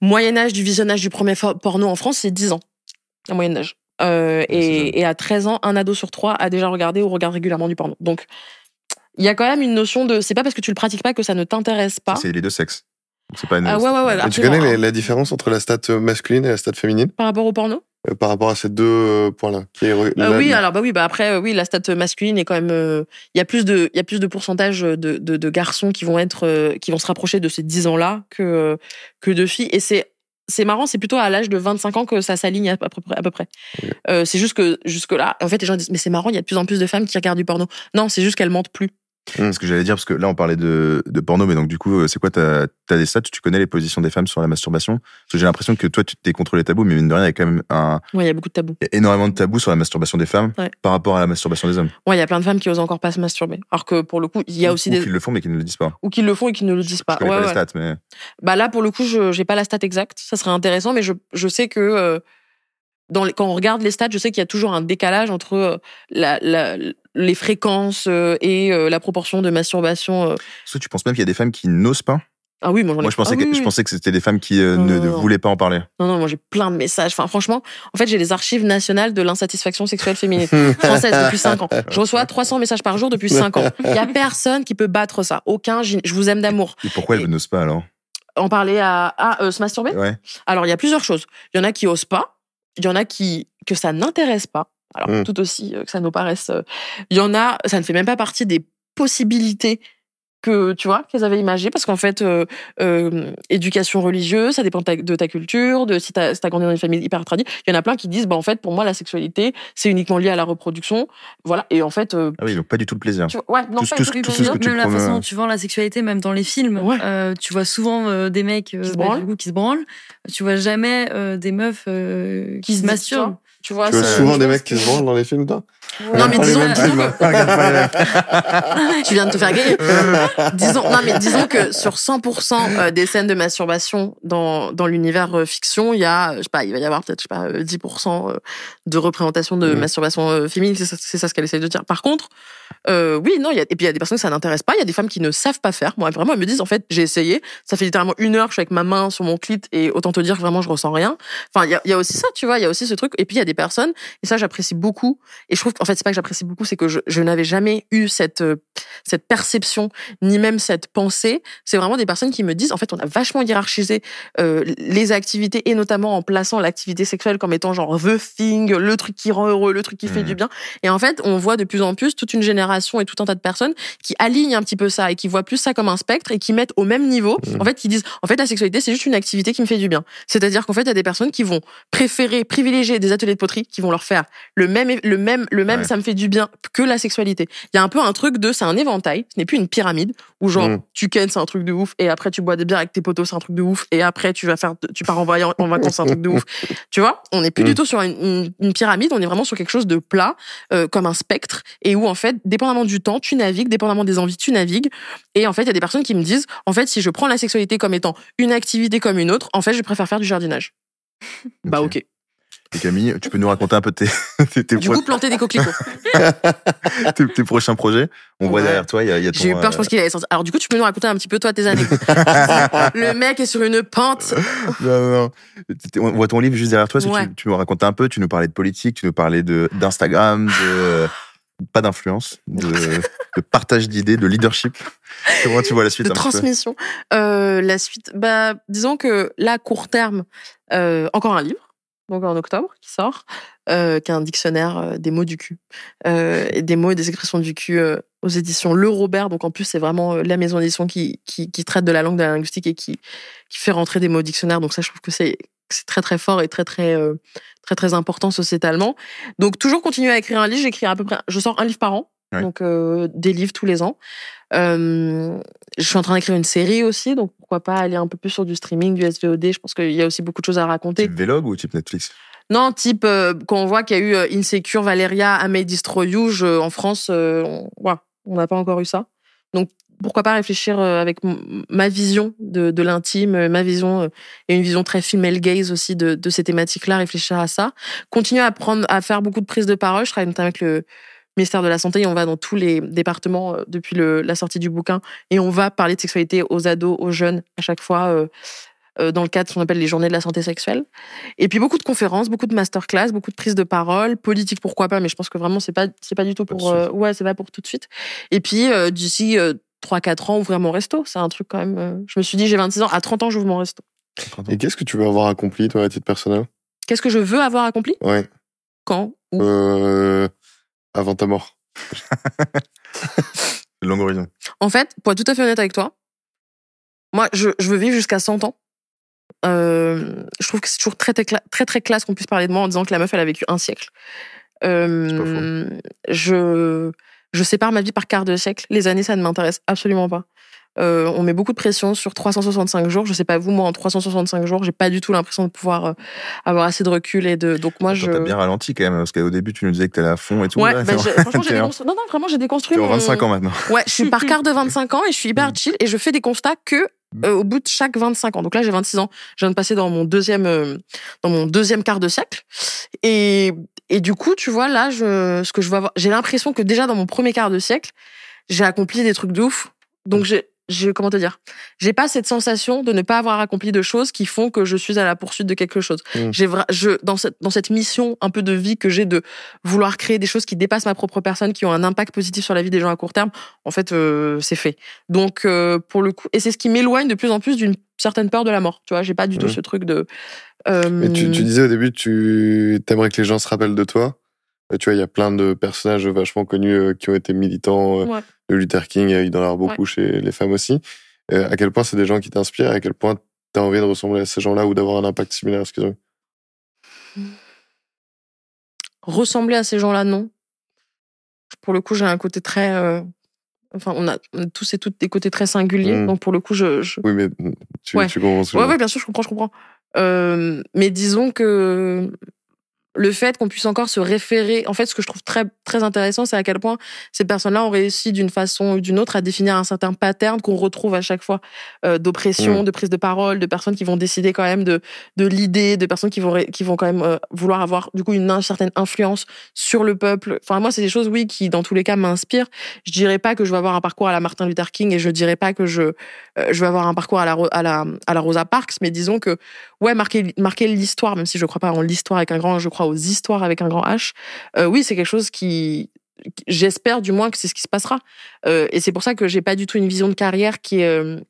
Moyen âge du visionnage du premier porno en France, c'est 10 ans. La moyenne d'âge. Euh, et, et à 13 ans, un ado sur trois a déjà regardé ou regarde régulièrement du porno. Donc, il y a quand même une notion de. C'est pas parce que tu le pratiques pas que ça ne t'intéresse pas. C'est les deux sexes. C'est pas une. Ah ouais, ouais, ouais. quoi. Et tu connais les- la différence entre la stat masculine et la stat féminine? Par rapport au porno? Euh, par rapport à ces deux euh, points-là Euh, oui, alors bah oui, bah après euh, oui, la stat masculine est quand même euh, il y a plus de il y a plus de pourcentage de, de, de garçons qui vont être euh, qui vont se rapprocher de ces 10 ans-là que euh, que de filles et c'est c'est marrant, c'est plutôt à l'âge de 25 ans que ça s'aligne à peu près. À peu près. Euh, c'est juste que jusque là, en fait, les gens disent mais c'est marrant, il y a de plus en plus de femmes qui regardent du porno. Non, c'est juste qu'elles mentent plus. Ce que j'allais dire, parce que là, on parlait de, de porno, mais donc du coup, euh, c'est quoi T'as as des stats? Tu connais les positions des femmes sur la masturbation? Parce que j'ai l'impression que toi, tu t'es contre les tabous, mais mine de rien, il y a quand même un, Ouais, il y a beaucoup de tabous. il y a énormément de tabous sur la masturbation des femmes Ouais. par rapport à la masturbation des hommes. Ouais, il y a plein de femmes qui osent encore pas se masturber. Alors que pour le coup, il y a aussi Ou des qui le font, mais qui ne le disent pas. ou qui le font et qui ne le disent pas. Je connais Ouais, pas ouais. les stats, mais Bah là, pour le coup, je j'ai pas la stat exacte. Ça serait intéressant, mais je, je sais que euh, dans les, quand on regarde les stats, je sais qu'il y a toujours un décalage entre euh, la, la, les fréquences euh, et euh, la proportion de masturbation. euh. Est-ce que tu penses même qu'il y a des femmes qui n'osent pas? Ah oui, moi j'en ai Moi, je pensais, ah oui, que, je pensais que c'était des femmes qui euh, Non, ne, non, ne non. voulaient pas en parler. Non, non, moi j'ai plein de messages. Enfin, franchement, en fait, j'ai les archives nationales de l'insatisfaction sexuelle féminine *laughs* française depuis 5 ans. Je reçois 300 messages par jour depuis 5 ans. Il y a personne qui peut battre ça. Aucun. Je vous aime d'amour. Et pourquoi elles n'osent pas alors? En parler à, à euh, se masturber? Ouais. Alors, il y a plusieurs choses. Il y en a qui osent pas. Il y en a qui que ça n'intéresse pas. Alors, Mm. tout aussi euh, que ça nous paraisse. euh, Il y en a, ça ne fait même pas partie des possibilités que tu vois qu'elles avaient imagées parce qu'en fait euh, euh, éducation religieuse ça dépend de ta, de ta culture de si t'as si t'as grandi dans une famille hyper tradie il y en a plein qui disent bah en fait pour moi la sexualité c'est uniquement lié à la reproduction voilà et en fait euh, Ah oui, donc pas du tout le plaisir. tu vois, ouais non Tout- pas tout tout tout le ce que plaisir. tu même la promeux, façon dont tu vends la sexualité, même dans les films, Ouais. euh, tu vois souvent euh, des mecs euh, Qui se bah, branlent. du coup, qui se branlent. Tu vois jamais euh, des meufs euh, qui, Qui se se- masturbent. Tu vois, Tu vois c'est- souvent des mecs qui se branlent dans les films, toi? Non, mais disons, *laughs* tu viens de te faire gagner. disons, non, mais disons que sur 100% euh, des scènes de masturbation dans, dans l'univers euh, fiction, il y a, je sais pas, il va y avoir peut-être, je sais pas, euh, 10% euh, de représentation de Mhm. masturbation féminine. C'est ça, ce qu'elle essaie de dire. Par contre, euh, oui, non, il y a, et puis il y a des personnes que ça n'intéresse pas. Il y a des femmes qui ne savent pas faire. Moi, vraiment, elles me disent, en fait, j'ai essayé. Ça fait littéralement une heure que je suis avec ma main sur mon clit et autant te dire vraiment, je ressens rien. Enfin, il y a, y a aussi ça, tu vois, il y a aussi ce truc. Et puis, il y a des personnes, et ça, j'apprécie beaucoup. Et je trouve qu'en fait, c'est pas que j'apprécie beaucoup, c'est que je, je n'avais jamais eu cette, euh, cette perception, ni même cette pensée. C'est vraiment des personnes qui me disent, en fait, on a vachement hiérarchisé euh, les activités, et notamment en plaçant l'activité sexuelle comme étant genre the thing, le truc qui rend heureux, le truc qui fait Mhm. du bien. Et en fait, on voit de plus en plus toute une génération et tout un tas de personnes qui alignent un petit peu ça et qui voient plus ça comme un spectre et qui mettent au même niveau, Mhm. en fait, qui disent, en fait, la sexualité, c'est juste une activité qui me fait du bien. C'est-à-dire qu'en fait, il y a des personnes qui vont préférer, privilégier des ateliers de poterie qui vont leur faire le même, le même, le même, Ouais. ça me fait du bien que la sexualité. Il y a un peu un truc de, c'est un éventail, ce n'est plus une pyramide où genre, Mm. tu kennes, c'est un truc de ouf, et après tu bois des bières avec tes potos, c'est un truc de ouf, et après tu vas faire, tu pars en voyage, en vacances, c'est un truc de ouf. *laughs* Tu vois, on n'est plus Mm. du tout sur une, une- une pyramide, on est vraiment sur quelque chose de plat, euh, comme un spectre, et où en fait, dépendamment du temps, tu navigues, dépendamment des envies, tu navigues. Et en fait, il y a des personnes qui me disent, en fait, si je prends la sexualité comme étant une activité comme une autre, en fait, je préfère faire du jardinage. *laughs* Bah ok. Camille, tu peux nous raconter un peu tes, *laughs* tes, tes Du pro- coup, planter des coquelicots. *laughs* tes- tes prochains projets. On voit derrière toi, il y a, y a. J'ai eu peur, je euh, pense qu'il allait sortir. Alors du coup, tu peux nous raconter un petit peu toi tes années. *laughs* Le mec est sur une pente. Non, non, non. T'étais- On voit ton livre juste derrière toi. Ouais. tu, tu nous racontais un peu Tu nous parlais de politique, tu nous parlais d'Instagram, de pas d'influence, de, de partage d'idées, de leadership. Comment tu vois la suite de transmission. Euh, la suite, bah, disons que là, court terme, euh, encore un livre, donc en octobre, qui sort, euh, qui est un dictionnaire euh, des mots du cul, euh, et des mots et des expressions du cul euh, aux éditions Le Robert. Donc en plus, c'est vraiment euh, la maison d'édition qui, qui, qui traite de la langue de la linguistique et qui, qui fait rentrer des mots au dictionnaire. Donc ça, je trouve que c'est c'est très très fort et très très euh, très très important sociétalement. Donc toujours continuer à écrire un livre. J'écris à peu près, je sors un livre par an. Ouais. Donc euh, des livres tous les ans. Euh, je suis en train d'écrire une série aussi, donc pourquoi pas aller un peu plus sur du streaming, du SVOD. Je pense qu'il y a aussi beaucoup de choses à raconter. Type Vlog ou type Netflix? Non, type euh, quand on voit qu'il y a eu euh, Insecure, Valeria, I May Destroy You, je- en France, euh, on n'a pas encore eu ça. Donc pourquoi pas réfléchir avec ma vision de, de l'intime, ma vision et une vision très female gaze aussi de, de ces thématiques-là, réfléchir à ça. Continuer à prendre, à faire beaucoup de prises de parole. Je travaille notamment avec le ministère de la Santé et on va dans tous les départements euh, depuis le, la sortie du bouquin et on va parler de sexualité aux ados, aux jeunes à chaque fois. euh, euh, dans le cadre de ce qu'on appelle les journées de la santé sexuelle. Et puis beaucoup de conférences, beaucoup de masterclass, beaucoup de prises de parole, politique pourquoi pas, mais je pense que vraiment c'est pas c'est pas du tout pour euh, ouais c'est pas pour tout de suite. Et puis euh, d'ici euh, 3-4 ans ouvrir mon resto, c'est un truc quand même. euh, je me suis dit j'ai 26 ans, à 30 ans j'ouvre mon resto. Et qu'est-ce que tu veux avoir accompli, toi, à titre personnel? Qu'est-ce que je veux avoir accompli? Ouais. Quand? Où? Euh, avant ta mort. *laughs* Longue horizon. En fait, pour être tout à fait honnête avec toi, moi je, je veux vivre jusqu'à 100 ans. Euh, je trouve que c'est toujours très très, cla- très, très classe qu'on puisse parler de moi en disant que la meuf elle a vécu un siècle. Euh, je je sépare ma vie par quart de siècle. Les années, ça ne m'intéresse absolument pas. Euh, on met beaucoup de pression sur 365 jours. Je sais pas vous, moi en 365 jours, j'ai pas du tout l'impression de pouvoir euh, avoir assez de recul et de. Donc moi Attends, je. T'as bien ralenti quand même, parce qu'au début, tu nous disais que t'allais à fond et tout. Ouais, Là, bah, franchement, j'ai. *laughs* Non, non, vraiment, j'ai déconstruit. t'es en mon- 25 ans maintenant. Ouais, je suis par quart de *laughs* 25 ans et je suis hyper chill et je fais des constats que euh, au bout de chaque 25 ans. Donc là, j'ai 26 ans. Je viens de passer dans mon deuxième, euh, dans mon deuxième quart de siècle. Et, et du coup, tu vois, là, je, ce que je vois, j'ai l'impression que déjà dans mon premier quart de siècle, j'ai accompli des trucs de ouf. Donc j'ai, comment te dire, j'ai pas cette sensation de ne pas avoir accompli de choses qui font que je suis à la poursuite de quelque chose. Mm. J'ai je, dans cette, dans cette mission un peu de vie que j'ai de vouloir créer des choses qui dépassent ma propre personne, qui ont un impact positif sur la vie des gens à court terme, en fait, euh, c'est fait. Donc, euh, pour le coup, et c'est ce qui m'éloigne de plus en plus d'une certaine peur de la mort. Tu vois, j'ai pas du tout Mhm. ce truc de. euh, Mais tu, tu disais au début, tu aimerais que les gens se rappellent de toi. Euh, Tu vois, il y a plein de personnages vachement connus euh, qui ont été militants euh, Ouais. De Luther King. euh, Il en a beaucoup chez les femmes aussi. Euh, à quel point c'est des gens qui t'inspirent à quel point tu as envie de ressembler à ces gens-là ou d'avoir un impact similaire ressembler à ces gens-là, non. Pour le coup, j'ai un côté très. euh, Enfin, on a, tous et toutes des côtés très singuliers. Mhm. Donc, pour le coup, je. je... Oui, mais tu, Ouais. tu comprends ce que Ouais, bien sûr, je comprends, je comprends. Euh, mais disons que le fait qu'on puisse encore se référer, en fait, ce que je trouve très très intéressant, c'est à quel point ces personnes-là ont réussi d'une façon ou d'une autre à définir un certain pattern qu'on retrouve à chaque fois euh, d'oppression, Mm. de prise de parole, de personnes qui vont décider quand même de de l'idée, de personnes qui vont ré- qui vont quand même euh, vouloir avoir du coup une in- certaine influence sur le peuple. Enfin moi, c'est des choses oui qui dans tous les cas m'inspirent. Je dirais pas que je vais avoir un parcours à la Martin Luther King et je dirais pas que je euh, je vais avoir un parcours à la à la à la Rosa Parks, mais disons que ouais marquer marquer l'histoire, même si je crois pas en l'histoire avec un grand, je crois aux histoires avec un grand H. Euh, oui, c'est quelque chose qui j'espère du moins que c'est ce qui se passera. Euh, et c'est pour ça que j'ai pas du tout une vision de carrière qui est euh,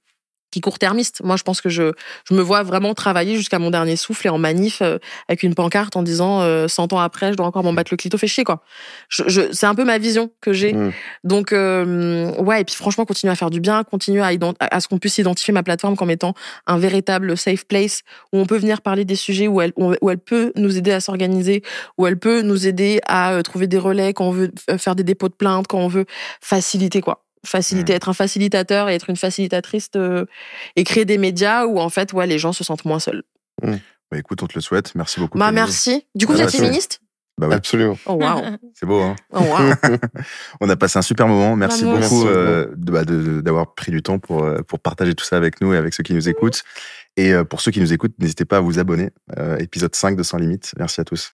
qui court-termiste. Moi, je pense que je, je me vois vraiment travailler jusqu'à mon dernier souffle et en manif euh, avec une pancarte en disant euh, 100 ans après, je dois encore m'en battre le clito, fait chier quoi. Je, je, c'est un peu ma vision que j'ai. Mm. Donc euh, ouais, et puis franchement, continuer à faire du bien, continuer à, à ce qu'on puisse identifier ma plateforme comme étant un véritable safe place où on peut venir parler des sujets où elle, où elle peut nous aider à s'organiser, où elle peut nous aider à euh, trouver des relais quand on veut faire des dépôts de plainte, quand on veut faciliter quoi. Faciliter, Mm. être un facilitateur et être une facilitatrice de- et créer des médias où en fait ouais les gens se sentent moins seuls. Bah, écoute, on te le souhaite. Merci beaucoup. Bah merci. Du coup Ah vous bah, êtes féministe? Bah ouais, Absolument. Oh *laughs* c'est beau. Hein Oh *laughs* on a passé un super moment. Merci beaucoup euh, de- bah, de- d'avoir pris du temps pour, euh, pour partager tout ça avec nous et avec ceux qui nous écoutent. Et euh, pour ceux qui nous écoutent, n'hésitez pas à vous abonner. Euh, épisode 5 de Sans Limites. Merci à tous.